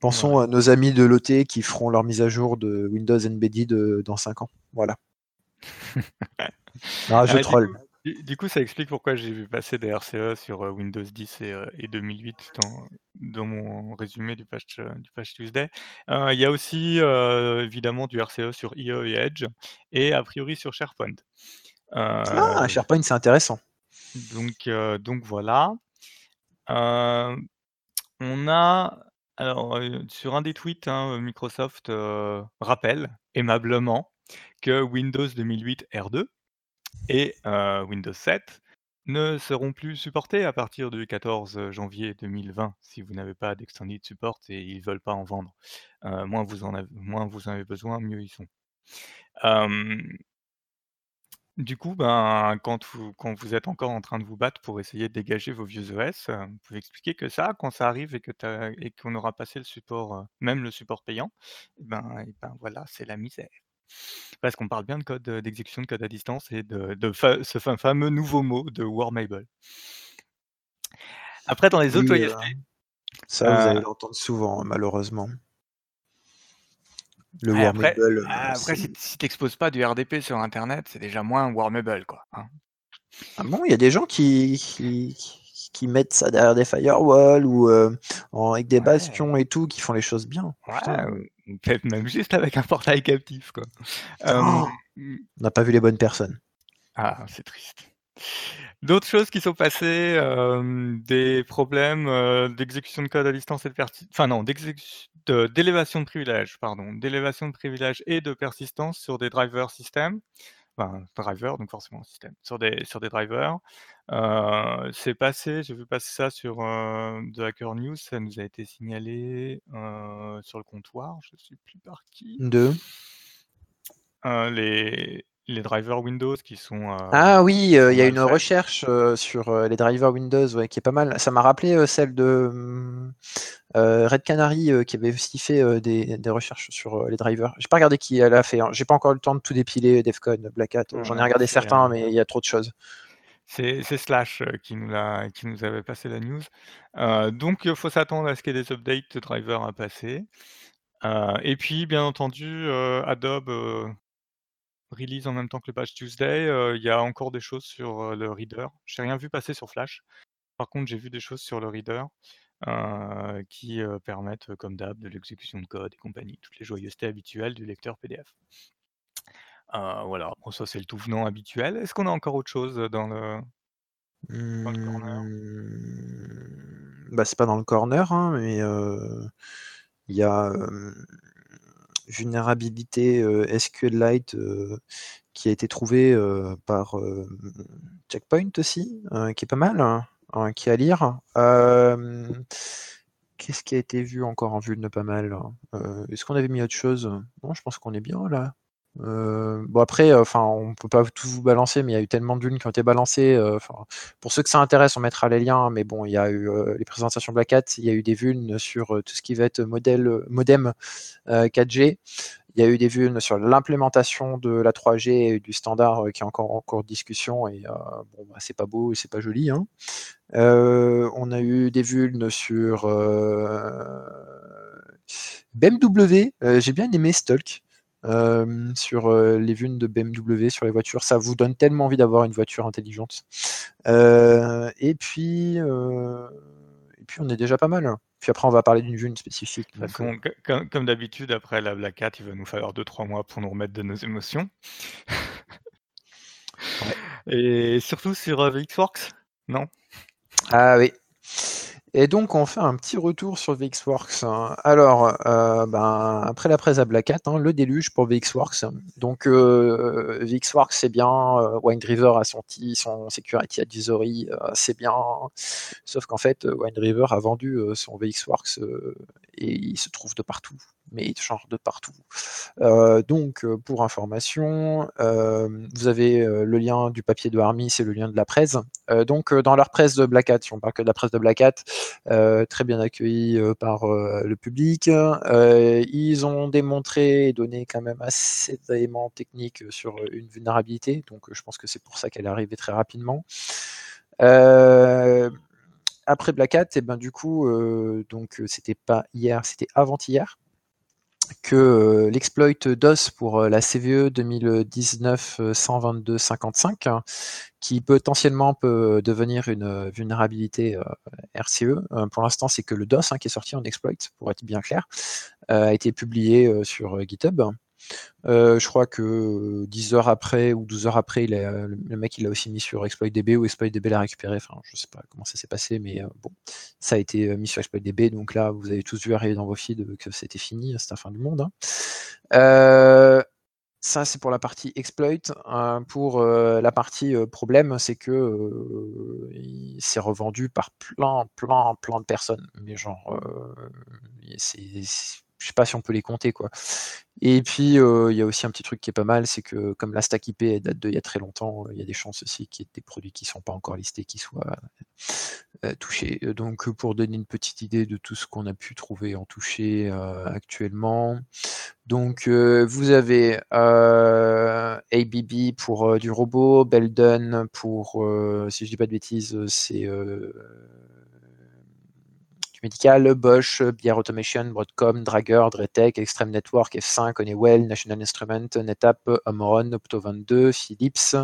pensons à nos amis de l'OT qui feront leur mise à jour de Windows Embedded dans 5 ans. Voilà. Je troll. Du, coup, ça explique pourquoi j'ai vu passer des RCE sur euh, Windows 10 et, 2008 euh, dans, mon résumé du patch, euh, du patch Tuesday. Il y a aussi évidemment du RCE sur IE et Edge et a priori sur SharePoint. ah, SharePoint, c'est intéressant. Donc, donc voilà. on a alors sur un des tweets, hein, Microsoft rappelle aimablement que Windows 2008 R2 et Windows 7 ne seront plus supportés à partir du 14 janvier 2020 si vous n'avez pas d'extended support et ils veulent pas en vendre. moins vous en avez moins vous en avez besoin, mieux ils sont. du coup, ben, quand vous quand vous êtes encore en train de vous battre pour essayer de dégager vos vieux OS, vous pouvez expliquer que ça, quand ça arrive et que et qu'on aura passé le support, même le support payant, et ben et ben voilà, c'est la misère. Parce qu'on parle bien de code, d'exécution de code à distance et de ce fameux nouveau mot de Warmable. Après dans les autres euh, ça vous allez euh l'entendre souvent, malheureusement. Le après euh, après si tu n'exposes pas du RDP sur internet, c'est déjà moins Warmable quoi, hein. Ah bon? Il y a des gens qui qui mettent ça derrière des firewalls ou avec des bastions et tout, qui font les choses bien. Peut-être même juste avec un portail captif. Quoi. Oh on n'a pas vu les bonnes personnes. Ah, c'est triste. D'autres choses qui sont passées, des problèmes d'exécution de code à distance et de persistance, enfin non, d'élévation de, de privilèges, pardon, d'élévation de privilèges et de persistance sur des drivers système enfin driver, donc forcément système, sur des, sur des drivers. C'est passé, j'ai vu passer ça sur The Hacker News, ça nous a été signalé sur le comptoir, je ne sais plus par qui. De? Les, les drivers Windows qui sont. ah oui, il y a une recherche sur les drivers Windows qui est pas mal. Ça m'a rappelé celle de mmh, Red Canary qui avait aussi fait des, recherches sur les drivers. J'ai pas regardé qui elle a fait. Hein. J'ai pas encore eu le temps de tout dépiler, Defcon, Black Hat. J'en ai regardé certains, mais il y a trop de choses. C'est Slash qui nous, a, qui nous avait passé la news. donc, il faut s'attendre à ce qu'il y ait des updates de drivers à passer. et puis, bien entendu, Adobe release en même temps que le patch Tuesday. Il y a encore des choses sur le reader. J'ai rien vu passer sur Flash. Par contre, j'ai vu des choses sur le reader qui permettent, comme d'hab, de l'exécution de code et compagnie, toutes les joyeusetés habituelles du lecteur PDF. Voilà, bon, ça c'est le tout venant habituel. Est-ce qu'on a encore autre chose dans le, corner? Bah, c'est pas dans le corner, hein, mais il y a vulnérabilité SQLite qui a été trouvée par Checkpoint aussi, qui est pas mal, hein, qui est à lire. Qu'est-ce qui a été vu encore en vue de pas mal Est-ce qu'on avait mis autre chose? Non, je pense qu'on est bien là. Euh, bon après, euh, enfin, on peut pas tout vous balancer, mais il y a eu tellement de dunes qui ont été balancées. Euh, pour ceux que ça intéresse, on mettra les liens. Mais bon, il y a eu les présentations Black Hat, il y a eu des vues sur tout ce qui va être modèle modem 4G. Il y a eu des vues sur l'implémentation de la 3G et du standard qui est encore en cours de discussion. Et bon, bah, c'est pas beau et c'est pas joli. Hein. on a eu des vues sur BMW. J'ai bien aimé Stalk. Euh, sur euh, les vues de BMW sur les voitures. Ça vous donne tellement envie d'avoir une voiture intelligente. Euh, et puis, et puis on est déjà pas mal. Puis après, on va parler d'une vue spécifique. comme, d'habitude, après la Black Hat, il va nous falloir 2-3 mois pour nous remettre de nos émotions. Et surtout sur VXWorks, non? Ah oui. Et donc, on fait un petit retour sur VXWorks. Alors, euh, ben, après la presse à Black Hat, hein, le déluge pour VXWorks. Donc, euh, VXWorks, c'est bien. Euh, River a sorti son Security Advisory, c'est bien. Sauf qu'en fait, River a vendu son VXWorks et il se trouve de partout mais genre de partout. Euh, donc, euh, pour information, euh, vous avez le lien du papier de Army, c'est le lien de la presse. donc, dans leur presse de Black Hat, si on parle que de la presse de Black Hat, très bien accueilli par le public. ils ont démontré et donné quand même assez d'éléments techniques sur une vulnérabilité, donc je pense que c'est pour ça qu'elle est arrivée très rapidement. Après Black Hat, et eh ben du coup, donc c'était pas hier, c'était avant-hier que euh, l'exploit DOS pour euh, la CVE 2019-122-55, euh, qui potentiellement peut devenir une vulnérabilité RCE. pour l'instant, c'est que le DOS hein, qui est sorti en exploit, pour être bien clair, a été publié sur GitHub. Euh, je crois que 10 heures après ou 12 heures après, il le mec il l'a aussi mis sur ExploitDB ou ExploitDB l'a récupéré. Enfin, je sais pas comment ça s'est passé, mais euh, bon, ça a été euh, mis sur ExploitDB. Donc là, vous avez tous vu arriver dans vos feeds que c'était fini, c'était la fin du monde. Hein. ça, c'est pour la partie exploit. Pour la partie problème, c'est que c'est revendu par plein, plein, plein de personnes. Mais genre, c'est je sais pas si on peut les compter quoi. Et puis il y a aussi un petit truc qui est pas mal, c'est que comme la stack IP date d'il y a très longtemps, il y a des chances aussi qu'il y ait des produits qui sont pas encore listés qui soient touchés. Donc pour donner une petite idée de tout ce qu'on a pu trouver en touché actuellement, donc vous avez ABB pour du robot, Belden pour, si je dis pas de bêtises, c'est Bosch, BR Automation, Broadcom, Drager, Dretec, Extreme Network, F5, Honeywell, National Instrument, NetApp, Amoron, Opto22, Philips,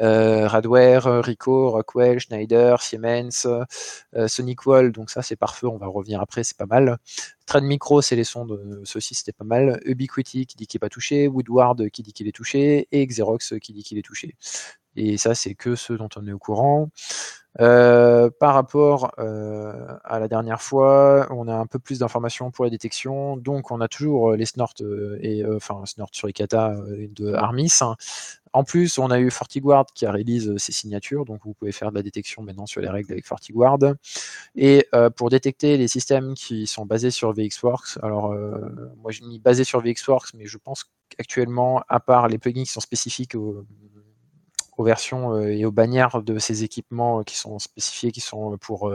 euh, Radware, Ricoh, Rockwell, Schneider, Siemens, euh, SonicWall, donc ça c'est parfait, on va revenir après, c'est pas mal. Trend Micro, c'est les sons de ceci, c'était pas mal. Ubiquiti qui dit qu'il n'est pas touché, Woodward qui dit qu'il est touché, et Xerox qui dit qu'il est touché. Et ça, c'est que ceux dont on est au courant. Euh, par rapport euh, à la dernière fois, on a un peu plus d'informations pour la détection. Donc, on a toujours euh, les snorts et enfin snort sur Ikata de Armis. En plus, on a eu FortiGuard qui a release ses signatures, donc vous pouvez faire de la détection maintenant sur les règles avec FortiGuard. Et pour détecter les systèmes qui sont basés sur VXWorks, alors moi j'ai mis basé sur VXWorks, mais je pense qu'actuellement, à part les plugins qui sont spécifiques au, aux versions euh, et aux bannières de ces équipements euh, qui sont spécifiés, qui sont euh, pour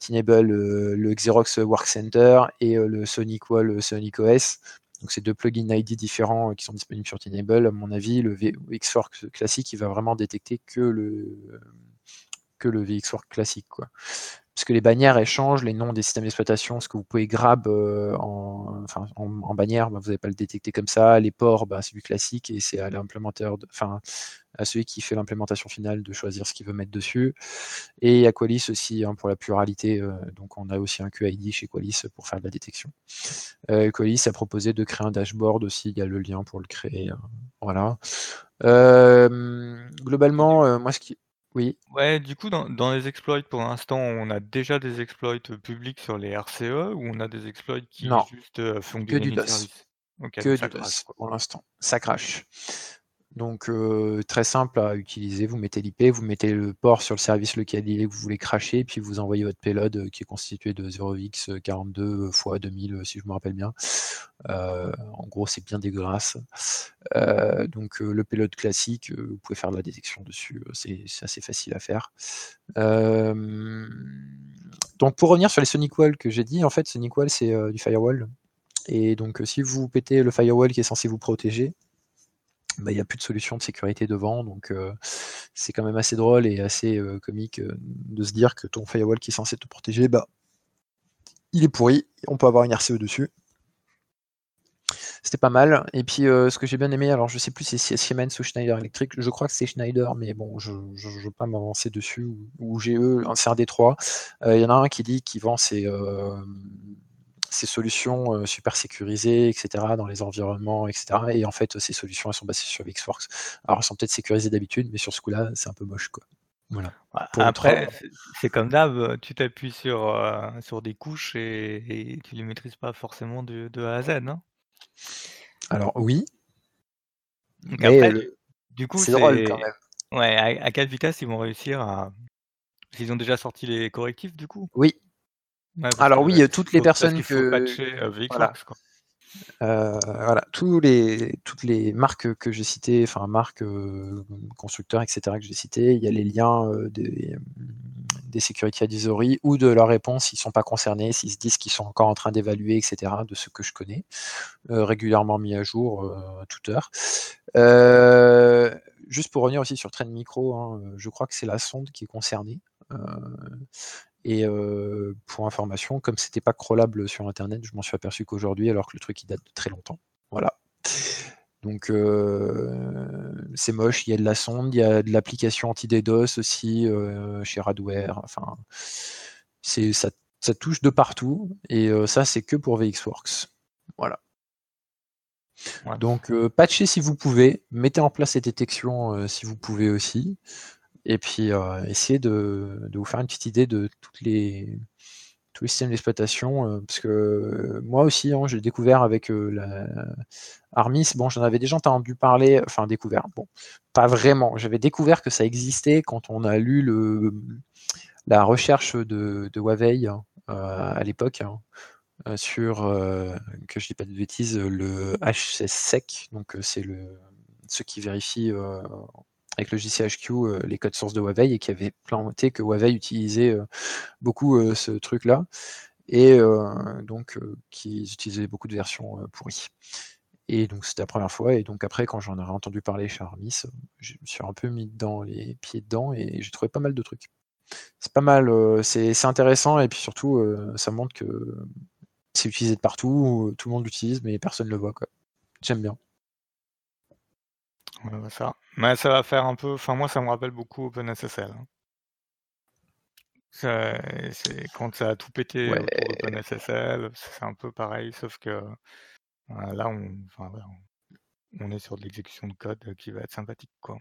Tinable, le Xerox Work Center et le Sonic Wall, Sonic OS. Donc c'est deux plugins ID différents qui sont disponibles sur Tinable. À mon avis, le VXWorks classique, il va vraiment détecter que le que le VXWorks classique. Quoi parce que les bannières changent, les noms des systèmes d'exploitation, ce que vous pouvez grab euh, en, bannière, bah, vous n'allez pas le détecter comme ça. Les ports, bah, c'est du classique et c'est à l'implémentateur, enfin à celui qui fait l'implémentation finale de choisir ce qu'il veut mettre dessus. Et a Qualys aussi hein, pour la pluralité, euh, donc on a aussi un QID chez Qualys pour faire de la détection. Euh, Qualys a proposé de créer un dashboard aussi, il y a le lien pour le créer. Hein. voilà. globalement, moi ce qui oui. Ouais, du coup, dans, dans les exploits, pour l'instant, on a déjà des exploits publics sur les RCE ou on a des exploits qui juste euh, font que du DOS. que du DOS pour l'instant. Ça crache. Donc très simple à utiliser, vous mettez l'IP, vous mettez le port sur le service lequel vous voulez cracher, puis vous envoyez votre payload qui est constitué de 0x42 x 2000 si je me rappelle bien. en gros c'est bien dégueulasse. donc le payload classique, vous pouvez faire de la détection dessus, c'est assez facile à faire. donc pour revenir sur les Sonic Wall que j'ai dit, en fait Sonic Wall c'est du firewall. Et donc si vous pétez le firewall qui est censé vous protéger, bah, il n'y a plus de solution de sécurité devant. Donc c'est quand même assez drôle et assez comique de se dire que ton firewall qui est censé te protéger, bah, il est pourri. On peut avoir une RCE dessus. C'était pas mal. Et puis ce que j'ai bien aimé, alors je sais plus si c'est Siemens ou Schneider Electric, je crois que c'est Schneider, mais bon, je ne veux pas m'avancer dessus, ou, ou GE, un CRD3. Il y en a un qui dit qu'il vend ses, ces solutions super sécurisées, etc., dans les environnements, etc. Et en fait, ces solutions, elles sont basées sur VxWorks. Alors, elles sont peut-être sécurisées d'habitude, mais sur ce coup-là, c'est un peu moche, quoi. Voilà. Pour après, c'est comme d'hab, tu t'appuies sur, sur des couches et et tu les maîtrises pas forcément de de A à Z, hein. Alors oui. Donc Mais après, le du coup, c'est drôle quand même. ouais, à à quelle vitesse ils vont réussir à ils ont déjà sorti les correctifs du coup? Oui. Ouais, Alors oui, toutes les personnes que patcher, voilà. Quoi. Tous les toutes les marques que j'ai citées, enfin marques, heu, constructeurs et cetera que j'ai cités, il y a les liens, heu, des, des security advisory ou de leurs réponses, ils sont pas concernés, s'ils se disent qu'ils sont encore en train d'évaluer et cetera, de ce que je connais, régulièrement mis à jour, à toute heure. Heu, juste pour revenir aussi sur Trend Micro, hein, je crois que c'est la sonde qui est concernée, et heu, pour information, comme c'était pas crawlable sur internet, je m'en suis aperçu qu'aujourd'hui, alors que le truc il date de très longtemps. Voilà. Donc heu, c'est moche, il y a de la sonde, il y a de l'application anti-DDoS aussi, heu, chez Radware, enfin, c'est ça ça touche de partout et ça c'est que pour VXWorks. Voilà. Ouais. Donc patchez si vous pouvez, mettez en place ces détections, si vous pouvez aussi et puis, heu, essayez de vous faire une petite idée de tous les systèmes d'exploitation, heu, parce que moi aussi, hein, j'ai découvert avec, la Armis, bon j'en avais déjà entendu parler, enfin découvert, bon, pas vraiment. J'avais découvert que ça existait quand on a lu la recherche de de Huawei, hein, à l'époque, hein, sur, que je dis pas de bêtises, le HSSEC, donc heu, c'est le ceux qui vérifient, heu, avec le JCHQ, heu, les codes sources de Huawei et qui avaient planté que Huawei utilisait, heu, beaucoup, heu, ce truc-là et donc qu'ils utilisaient beaucoup de versions, pourries et donc c'était la première fois et donc après quand j'en ai entendu parler chez Armis, je me suis un peu mis dedans les pieds dedans et j'ai trouvé pas mal de trucs. C'est pas mal, c'est intéressant et puis surtout, ça montre que c'est utilisé de partout, tout le monde l'utilise mais personne le voit. J'aime bien. Ouais, bah, ça mais ça va faire un peu enfin moi ça me rappelle beaucoup OpenSSL, hein. C'est quand ça a tout pété Ouais. autour d'OpenSSL, c'est un peu pareil sauf que, heu, là on enfin voilà, on est sur de l'exécution de code qui va être sympathique quoi.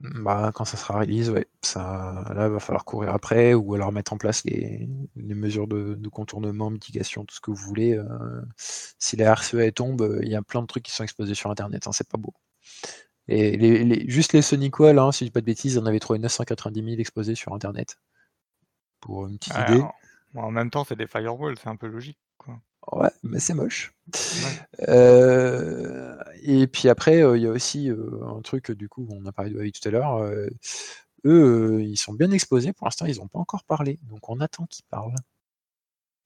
Bah, quand ça sera release, ouais, ça là, il va falloir courir après ou alors mettre en place les les mesures de de contournement, mitigation, tout ce que vous voulez, heu, si la RCE tombe, il y a plein de trucs qui sont exposés sur internet, hein, c'est pas beau et les les juste les SonicWall, hein, si je dis pas de bêtises, ils en avaient trouvé 990 000 exposés sur internet. Pour une petite idée. Alors, en même temps c'est des firewalls, c'est un peu logique quoi. Ouais, mais c'est moche. Ouais. Heu et puis après, heu, il y a aussi, heu, un truc, du coup, on a parlé de Huawei tout à l'heure, heu, eux, ils sont bien exposés. Pour l'instant, ils ont pas encore parlé, donc on attend qu'ils parlent.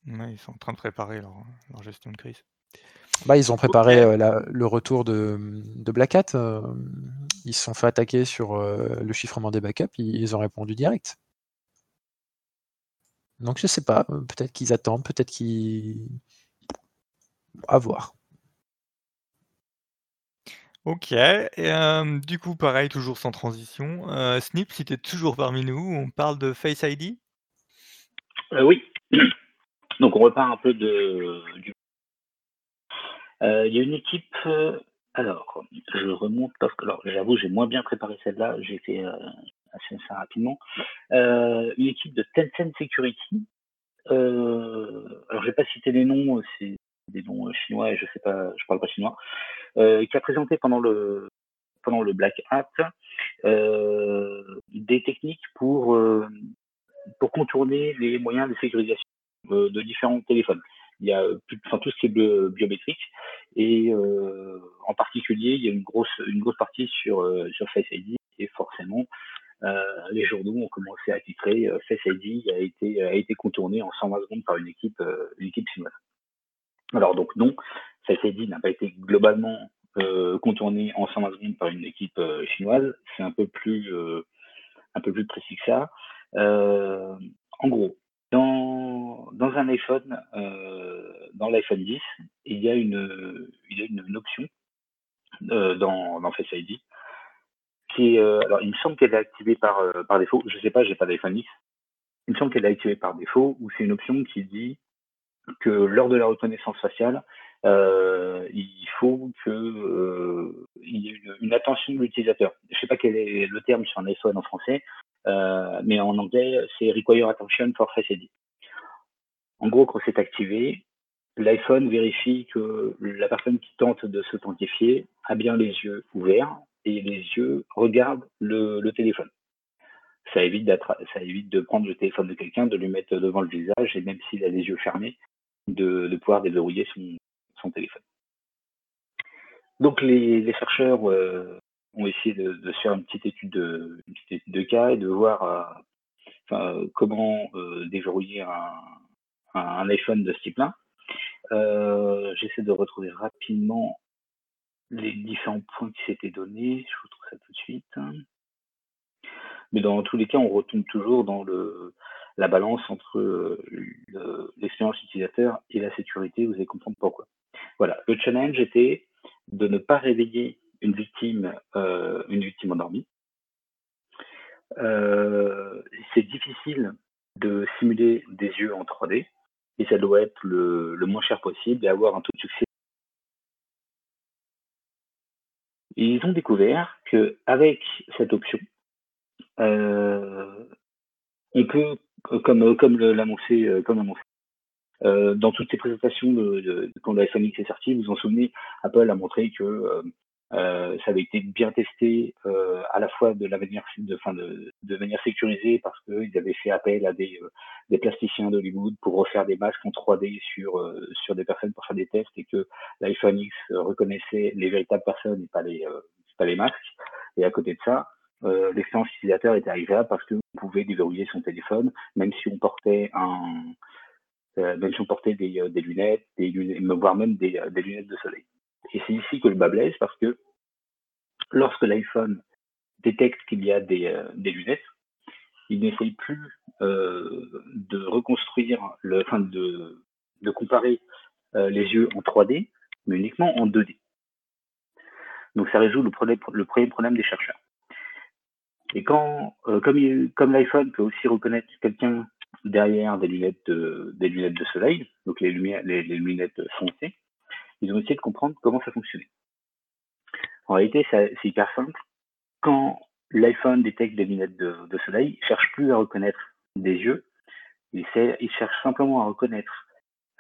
Ouais, ils sont en train de préparer leur leur gestion de crise. Bah, ils ont préparé, la le retour de, de Black Hat, hem, ils se sont fait attaquer sur, heu, le chiffrement des backups, ils ont répondu direct. Donc je sais pas, peut-être qu'ils attendent, peut-être qu'ils à voir. OK et du coup pareil, toujours sans transition, Snip, si tu es toujours parmi nous, on parle de Face ID? Oui. Donc on repart un peu de du Heu, il y a une équipe, heu, alors je remonte parce que alors j'avoue, j'ai moins bien préparé celle-là, j'ai fait, heu, assez rapidement. Une équipe de Tencent Security, alors je vais pas citer les noms, c'est des noms, chinois et je sais pas, je parle pas chinois, qui a présenté pendant le pendant le Black Hat, des techniques pour, contourner les moyens de sécurisation, de différents téléphones. Il y a, plus tout ce qui est bio biométrique et heu, en particulier, il y a une grosse une grosse partie sur, heu, sur Face ID et forcément, heu, les journaux ont commencé à titrer, Face ID a été a été contourné en 120 secondes par une équipe, une équipe chinoise. Alors donc non, Face ID n'a pas été globalement, contourné en 120 secondes par une équipe, chinoise. C'est un peu plus, un peu plus précis que ça. En gros, dans dans un iPhone, heu, dans l'iPhone 10, il y a une, option, heu, dans Face ID qui heu, alors il me semble qu'elle est activée par, défaut. Je sais pas, j'ai pas d'iPhone X. Il me semble qu'elle est activée par défaut ou c'est une option qui dit que lors de la reconnaissance faciale, il faut qu'il y ait une, attention de l'utilisateur. Je ne sais pas quel est le terme sur un iPhone en français, mais en anglais, c'est Require Attention for Face ID. En gros, quand c'est activé, l'iPhone vérifie que la personne qui tente de s'authentifier a bien les yeux ouverts et les yeux regardent le, téléphone. Ça évite, de prendre le téléphone de quelqu'un, de lui mettre devant le visage et même s'il a les yeux fermés, de, pouvoir déverrouiller son, téléphone. Donc les, chercheurs euh, ont essayé de, faire une petite étude de, de cas et de voir euh, comment euh, déverrouiller un, un, iPhone de ce type-là. Euh, j'essaie de retrouver rapidement les différents points qui s'étaient donnés. Je vous trouve ça tout de suite. Mais dans tous les cas, on retombe toujours dans la balance entre euh, l'expérience utilisateur et la sécurité. Vous allez comprendre pourquoi. Voilà, le challenge était de ne pas réveiller une victime, euh, une victime endormie. c'est difficile de simuler des yeux en 3D et ça doit être le, moins cher possible et avoir un taux de succès. ils ont découvert qu'avec cette option, euh, on peut, comme, comme euh, comme euh, dans toutes ces présentations de, quand l'iPhone X est sorti, vous vous en souvenez, Apple a montré que euh, ça avait été bien testé euh, à la fois de la manière de, manière sécurisée parce qu'ils avaient fait appel à des, euh, plasticiens d'Hollywood pour refaire des masques en 3D sur sur des personnes pour faire des tests et que l'iPhone X reconnaissait les véritables personnes et pas les pas les masques. Et à côté de ça, l'expérience utilisateur était agréable parce que vous pouvez déverrouiller son téléphone même si on portait un même si on portait des, lunettes, des lunettes, voire même des lunettes de soleil. Et c'est ici que le bas blesse parce que lorsque l'iPhone détecte qu'il y a des, euh, lunettes, il n'essaye plus euh, de reconstruire, enfin de, comparer euh, les yeux en 3D, mais uniquement en 2D. Donc ça résout le, premier problème des chercheurs. Et quand, comme, l'iPhone peut aussi reconnaître quelqu'un derrière des lunettes de, soleil, donc les lunettes foncées, ils ont essayé de comprendre comment ça fonctionnait. En réalité, c'est hyper simple. Quand l'iPhone détecte des lunettes de, soleil, il ne cherche plus à reconnaître des yeux, il, cherche simplement à reconnaître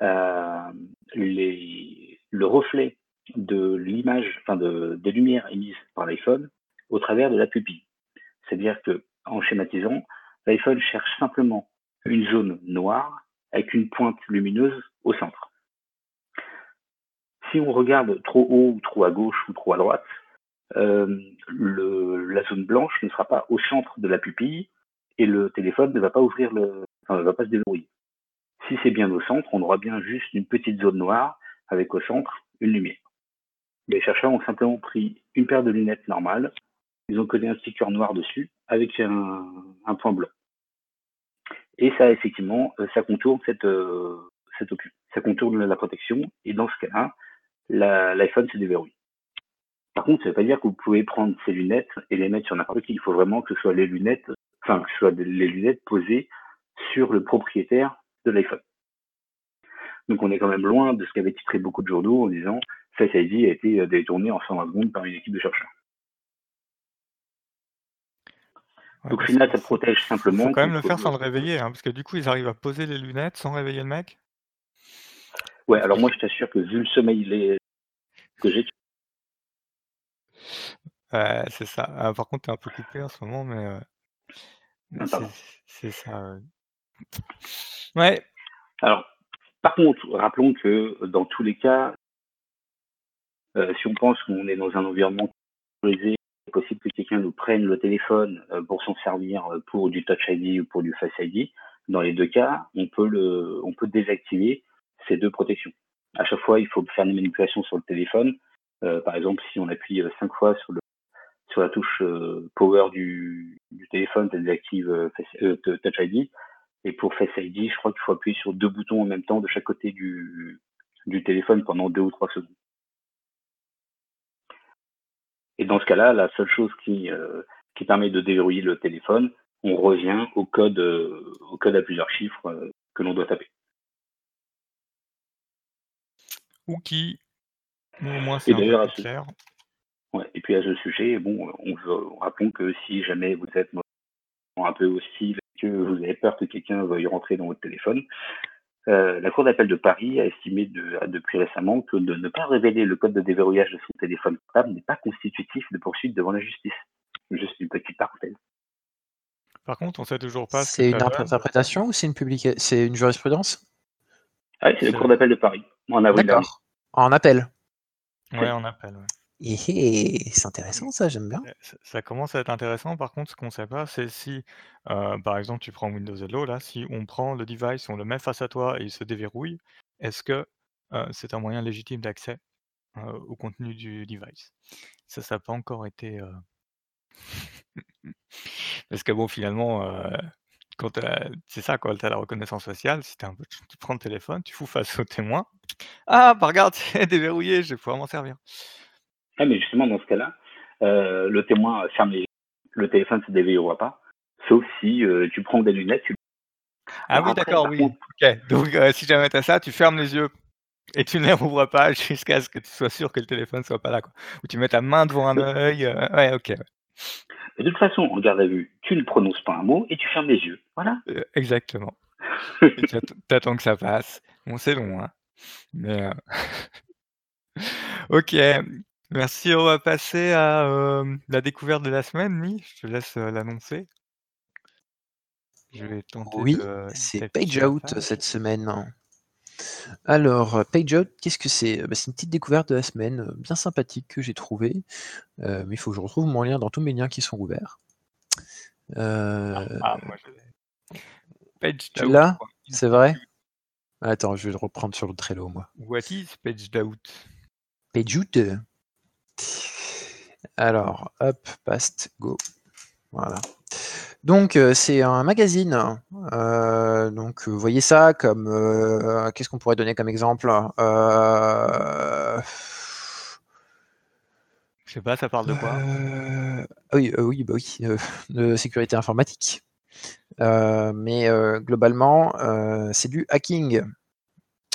euh, le reflet de l'image, enfin de, des lumières émises par l'iPhone au travers de la pupille. C'est-à-dire que, en schématisant, l'iPhone cherche simplement une zone noire avec une pointe lumineuse au centre si on regarde trop haut ou trop à gauche ou trop à droite, euh, la zone blanche ne sera pas au centre de la pupille et le téléphone ne va pas ouvrir le, enfin, ne va pas se déverrouiller. Si c'est bien au centre, on aura bien juste une petite zone noire avec au centre une lumière. Les chercheurs ont simplement pris une paire de lunettes normales, ils ont collé un sticker noir dessus avec un, point blanc. Et ça, effectivement, euh, ça contourne cette, euh, cette Ça contourne la protection. Et dans ce cas-là, l'iPhone se déverrouille. Par contre, ça ne veut pas dire que vous pouvez prendre ces lunettes et les mettre sur n'importe qui. Il faut vraiment que ce soit les lunettes, enfin, que ce soit les lunettes posées sur le propriétaire de l'iPhone. Donc on est quand même loin de ce qu'avaient titré beaucoup de journaux en disant Face ID a été détourné en 120 secondes par une équipe de chercheurs. Donc au final, ça protège simplement. Il faut quand même le faire sans le réveiller, hein, parce que du coup, ils arrivent à poser les lunettes sans réveiller le mec. Ouais, alors moi je t'assure que vu le sommeil que j'ai. Ouais, c'est ça. Ah, par contre, tu es un peu coupé en ce moment, mais, ah, c'est ça. Ouais. Alors, par contre, rappelons que dans tous les cas, euh, si on pense qu'on est dans un environnement sécurisé, c'est possible que quelqu'un nous prenne le téléphone euh, pour s'en servir euh, pour du Touch ID ou pour du Face ID. Dans les deux cas, on peut le, on peut désactiver ces deux protections. À chaque fois, il faut faire des manipulations sur le téléphone. Euh, par exemple, si on appuie euh, cinq fois sur, le, sur la touche euh, power du, téléphone, ça désactive Touch ID. Et pour Face ID, je crois qu'il faut appuyer sur deux boutons en même temps de chaque côté du, du téléphone pendant deux ou trois secondes. Et dans ce cas-là, la seule chose qui, qui permet de déverrouiller le téléphone, on revient au code, au code à plusieurs chiffres que l'on doit taper. Ou qui. Au moins, Et c'est un peu d'ailleurs, à plus ce, clair. ouais, et puis à ce sujet, bon, on veut, rappelons que si jamais vous êtes un peu hostile et que vous avez peur que quelqu'un veuille rentrer dans votre téléphone, euh, la Cour d'appel de Paris a estimé de, depuis récemment que de ne pas révéler le code de déverrouillage de son téléphone portable n'est pas constitutif de poursuite devant la justice. Juste une petite parenthèse. Par contre, on sait toujours pas ce C'est une interprétation ou c'est une publica... c'est une jurisprudence? Ah oui, c'est la C'est- Cour d'appel de Paris, en avril dernier. D'accord. En appel. Ouais, on appelle. ouais. Eh, eh, c'est intéressant ça, j'aime bien. Euh, Ça ça commence à être intéressant. Par contre, ce qu'on sait pas, c'est si, euh, par exemple, tu prends Windows Hello, là, si on prend le device, on le met face à toi et il se déverrouille, est-ce que euh, c'est un moyen légitime d'accès euh, au contenu du device? Ça, ça n'a pas encore été. euh, Parce que bon, finalement, euh, quand c'est ça, quand tu as la reconnaissance faciale, si t'es un peu... tu prends le téléphone, tu fous face au témoin. Ah, bah regarde, c'est déverrouillé, je vais pouvoir m'en servir. Ah, mais justement, dans ce cas-là, euh, le témoin ferme les yeux, le téléphone ne se déverrouillera pas, sauf si euh, tu prends des lunettes, tu Ah Alors oui, d'accord, oui. contre- donc euh, si jamais t'as ça, tu fermes les yeux et tu ne les rouvres pas jusqu'à ce que tu sois sûr que le téléphone soit pas là. Quoi. Ou tu mets ta main devant un œil. euh, ouais, ok. ouais. De toute façon, en garde à vue, tu ne prononces pas un mot et tu fermes les yeux. Voilà. Euh, exactement. T'attends que ça passe. Bon, c'est long, hein. Mais euh, ok. Merci. On va passer à euh, la découverte de la semaine, Mi. Je te laisse euh, l'annoncer. Je vais tenter Oui, de c'est Page Out cette semaine. Alors, euh, Page Out, qu'est-ce que c'est? Euh, bah, C'est une petite découverte de la semaine, euh, bien sympathique que j'ai trouvée. Mais il faut que je retrouve mon lien dans tous mes liens qui sont ouverts. Euh, Ah, moi, je l'ai. L'as? C'est vrai? Attends, je vais le reprendre sur le Trello, moi. What is page out? Page Out. Alors, hop, past, go. Voilà. Donc, euh, c'est un magazine. Euh, donc, vous voyez ça comme. euh, Qu'est-ce qu'on pourrait donner comme exemple Euh, Je sais pas, ça parle de quoi? oui, oui, bah oui, de sécurité informatique. Mais globalement, c'est du hacking.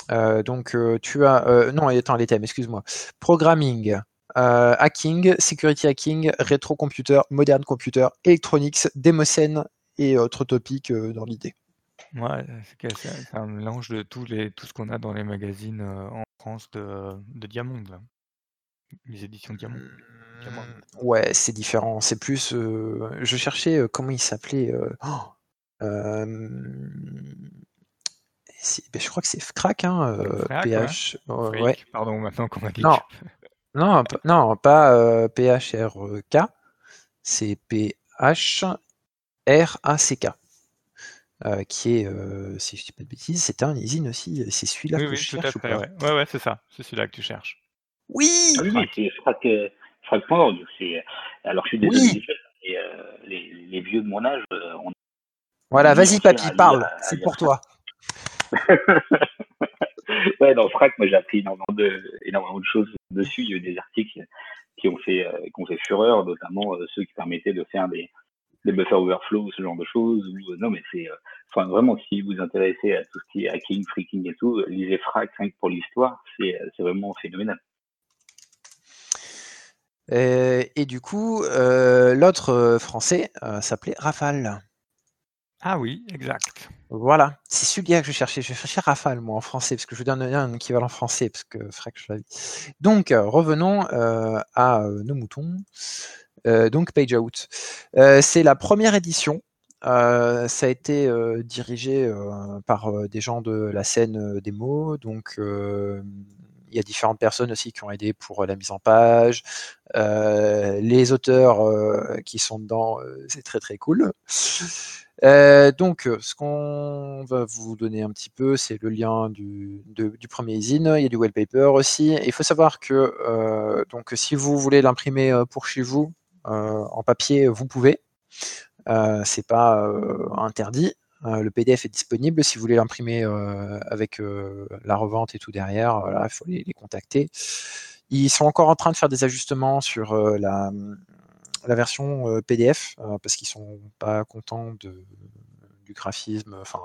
Donc, tu as. non, attends, les thèmes, excuse-moi. Programming, euh, hacking, security hacking, rétrocomputer, modern computer, electronics, démocène et autres topics euh, dans l'idée. Ouais, c'est un mélange de les, tout ce qu'on a dans les magazines euh, en France de, de Diamond, là. Les éditions Diamond. Diamond. Ouais, c'est différent. C'est plus. euh, je cherchais euh, comment il s'appelait. euh, oh, ben, je crois que c'est hein, Frac, ouais. PH. ouais. Pardon, maintenant qu'on m'a dit Non, non, p- non, pas euh, PHRK, c'est PHRACK, euh, qui est, euh, si je dis pas de bêtises, c'est un usine aussi. C'est celui-là Oui, que oui, je tout à cherche fait, ouais. Ouais, ouais, c'est ça. C'est celui-là que tu cherches. Oui, Ah oui, Frac. c'est Frac, euh. C'est- Alors, je suis désolé, Oui. Euh, les, les vieux de mon âge, euh, on voilà, vas-y, papy, parle, c'est pour toi. ouais, dans Frac, moi j'ai appris énormément de, énormément de choses dessus. Il y a eu des articles qui ont fait, euh, qui ont fait fureur, notamment euh, ceux qui permettaient de faire des, des buffer overflow, ce genre de choses. Ou, euh, non, mais c'est, euh, enfin, vraiment, si vous vous intéressez à tout ce qui est hacking, freaking et tout, lisez Frac, rien que pour l'histoire, c'est, c'est vraiment phénoménal. Euh, et du coup, euh, l'autre français euh, s'appelait Rafale. Ah oui, exact. Voilà, c'est celui-là que je cherchais. Je cherchais Rafale, moi, en français, parce que je vous donne un équivalent français, parce que Frac, je l'avais. Donc, euh, revenons euh, à euh, nos moutons. Donc, Page Out. C'est la première édition. Ça a été dirigé par des gens de la scène des mots. Donc, il y a différentes personnes aussi qui ont aidé pour euh, la mise en page. Euh, les auteurs euh, qui sont dedans, c'est très très cool. Donc, ce qu'on va vous donner un petit peu, c'est le lien du, du premier usine. Il y a du wallpaper aussi. Il faut savoir que donc, si vous voulez l'imprimer pour chez vous en papier, vous pouvez. C'est pas interdit. Euh, le PDF est disponible. Si vous voulez l'imprimer euh, avec euh, la revente et tout derrière, il faut les, contacter. Ils sont encore en train de faire des ajustements sur la, version PDF parce qu'ils sont pas contents de, du graphisme. Enfin,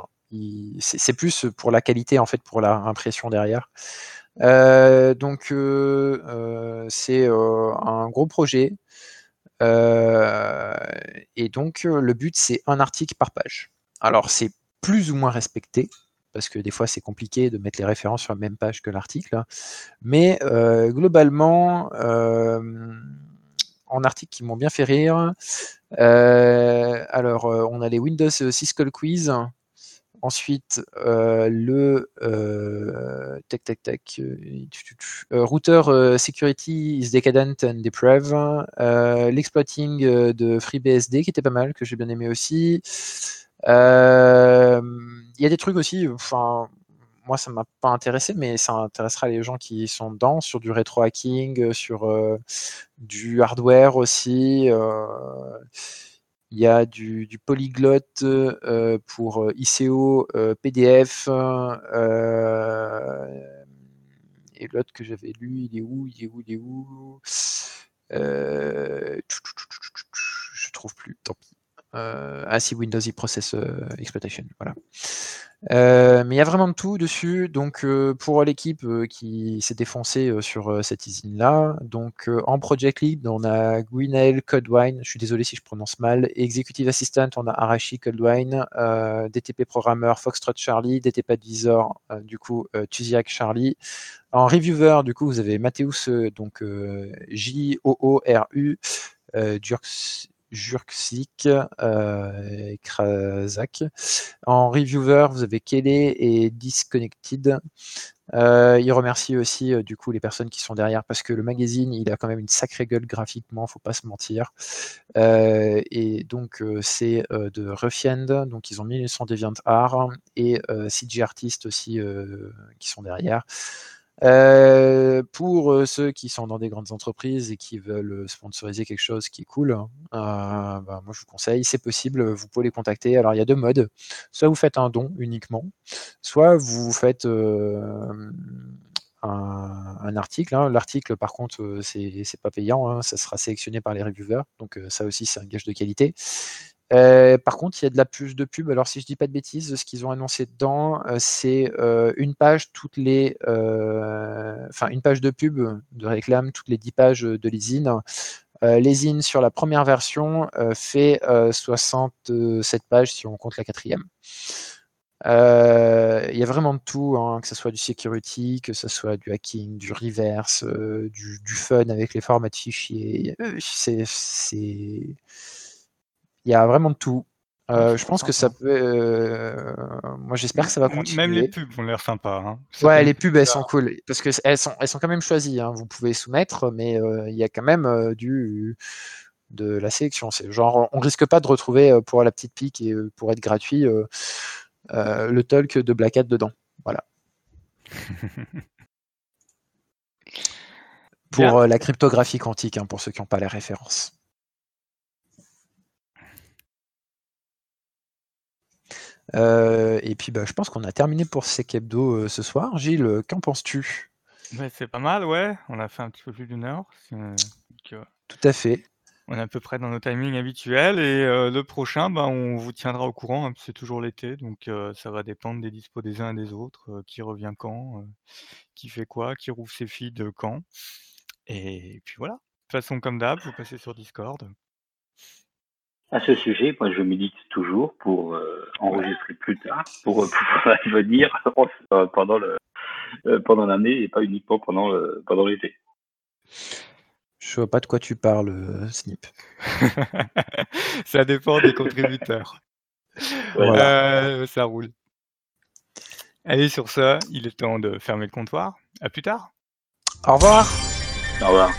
c'est plus pour la qualité en fait, pour la impression derrière. Donc c'est un gros projet. Et donc le but c'est un article par page. Alors c'est plus ou moins respecté parce que des fois c'est compliqué de mettre les références sur la même page que l'article. Mais euh, globalement, euh, en articles qui m'ont bien fait rire. euh, alors, on a les Windows Syscall Quiz. Ensuite, le tac euh, euh, router security is decadent and depraved. L'exploiting de FreeBSD qui était pas mal, que j'ai bien aimé aussi. Euh, Il y a des trucs aussi. Enfin, moi, ça m'a pas intéressé, mais ça intéressera les gens qui sont dedans sur du rétro hacking, sur euh, du hardware aussi. euh, il y a du, polyglotte euh, pour euh, ICO, euh, PDF. euh, et l'autre que j'avais lu, il est où Il est où Il est où Euh, Je trouve plus, tant pis. Euh, ah si, Windows e-Process euh, Exploitation, voilà. Euh, mais il y a vraiment de tout dessus. Donc pour l'équipe qui s'est défoncée sur cette usine-là, donc en Project Lead, on a Gwenaël Codewine, je suis désolé si je prononce mal, Executive Assistant, on a Arashi Codewine, euh, DTP Programmer, Foxtrot Charlie, DTP Advisor, du coup Tuziak Charlie. En Reviewer, du coup, vous avez Mathéus, donc J-O-O-R-U, euh, Jurksik, euh, Krazak. En reviewer, vous avez Kelly et Disconnected. Euh, il remercie aussi euh, du coup les personnes qui sont derrière parce que le magazine il a quand même une sacrée gueule graphiquement, faut pas se mentir. Euh, et donc c'est de Ruffiend, donc ils ont mis son DeviantArt et euh, CG Artist aussi qui sont derrière. Euh, pour euh, ceux qui sont dans des grandes entreprises et qui veulent euh, sponsoriser quelque chose qui est cool, euh, bah, moi je vous conseille, c'est possible, vous pouvez les contacter. Alors il y a deux modes, soit vous faites un don uniquement, soit vous faites un, article. hein. L'article par contre c'est pas payant, hein, ça sera sélectionné par les reviewers, donc ça aussi c'est un gage de qualité. Euh, par contre, il y a de la plus de pub. Alors, si je dis pas de bêtises, ce qu'ils ont annoncé dedans, euh, c'est euh, une page toutes les, enfin une page de pub de réclame toutes les 10 pages de l'ISIN. Euh, sur la première version fait euh, 67 pages si on compte la quatrième. Il y a vraiment de tout, hein, que ce soit du security, que ce soit du hacking, du reverse, du, du fun avec les formats de fichiers. C'est, il y a vraiment de tout. Euh, je pense que ça peut. euh, moi, j'espère que ça va continuer. Même les pubs ont l'air sympas. Hein. Ouais, les pubs, elles sont cool parce que elles sont, elles sont quand même choisies. hein. Vous pouvez soumettre, mais euh, il y a quand même du de la sélection. C'est genre, on risque pas de retrouver pour la petite pique et pour être gratuit le talk de Black Hat dedans. Voilà. Pour la cryptographie quantique, hein, pour ceux qui n'ont pas les références. Euh, et puis, bah, je pense qu'on a terminé pour Sec Hebdo euh, ce soir. Gilles, euh, qu'en penses-tu? C'est pas mal, ouais. On a fait un petit peu plus d'une heure. donc, Tout à fait. on est à peu près dans nos timings habituels. Et euh, le prochain, bah, on vous tiendra au courant. hein, c'est toujours l'été, donc ça va dépendre des dispos des uns et des autres. qui revient quand, qui fait quoi, qui rouvre ses feeds euh, quand. Et puis voilà. De toute façon, comme d'hab, vous passez sur Discord. À ce sujet, moi je médite toujours pour euh, enregistrer plus tard, pour euh, pouvoir venir euh, pendant le euh, pendant l'année et pas uniquement pendant le, pendant l'été. Je vois pas de quoi tu parles, Snip. ça dépend des contributeurs. Voilà. Euh, ça roule. Allez, sur ça, il est temps de fermer le comptoir. À plus tard. Au revoir Au revoir.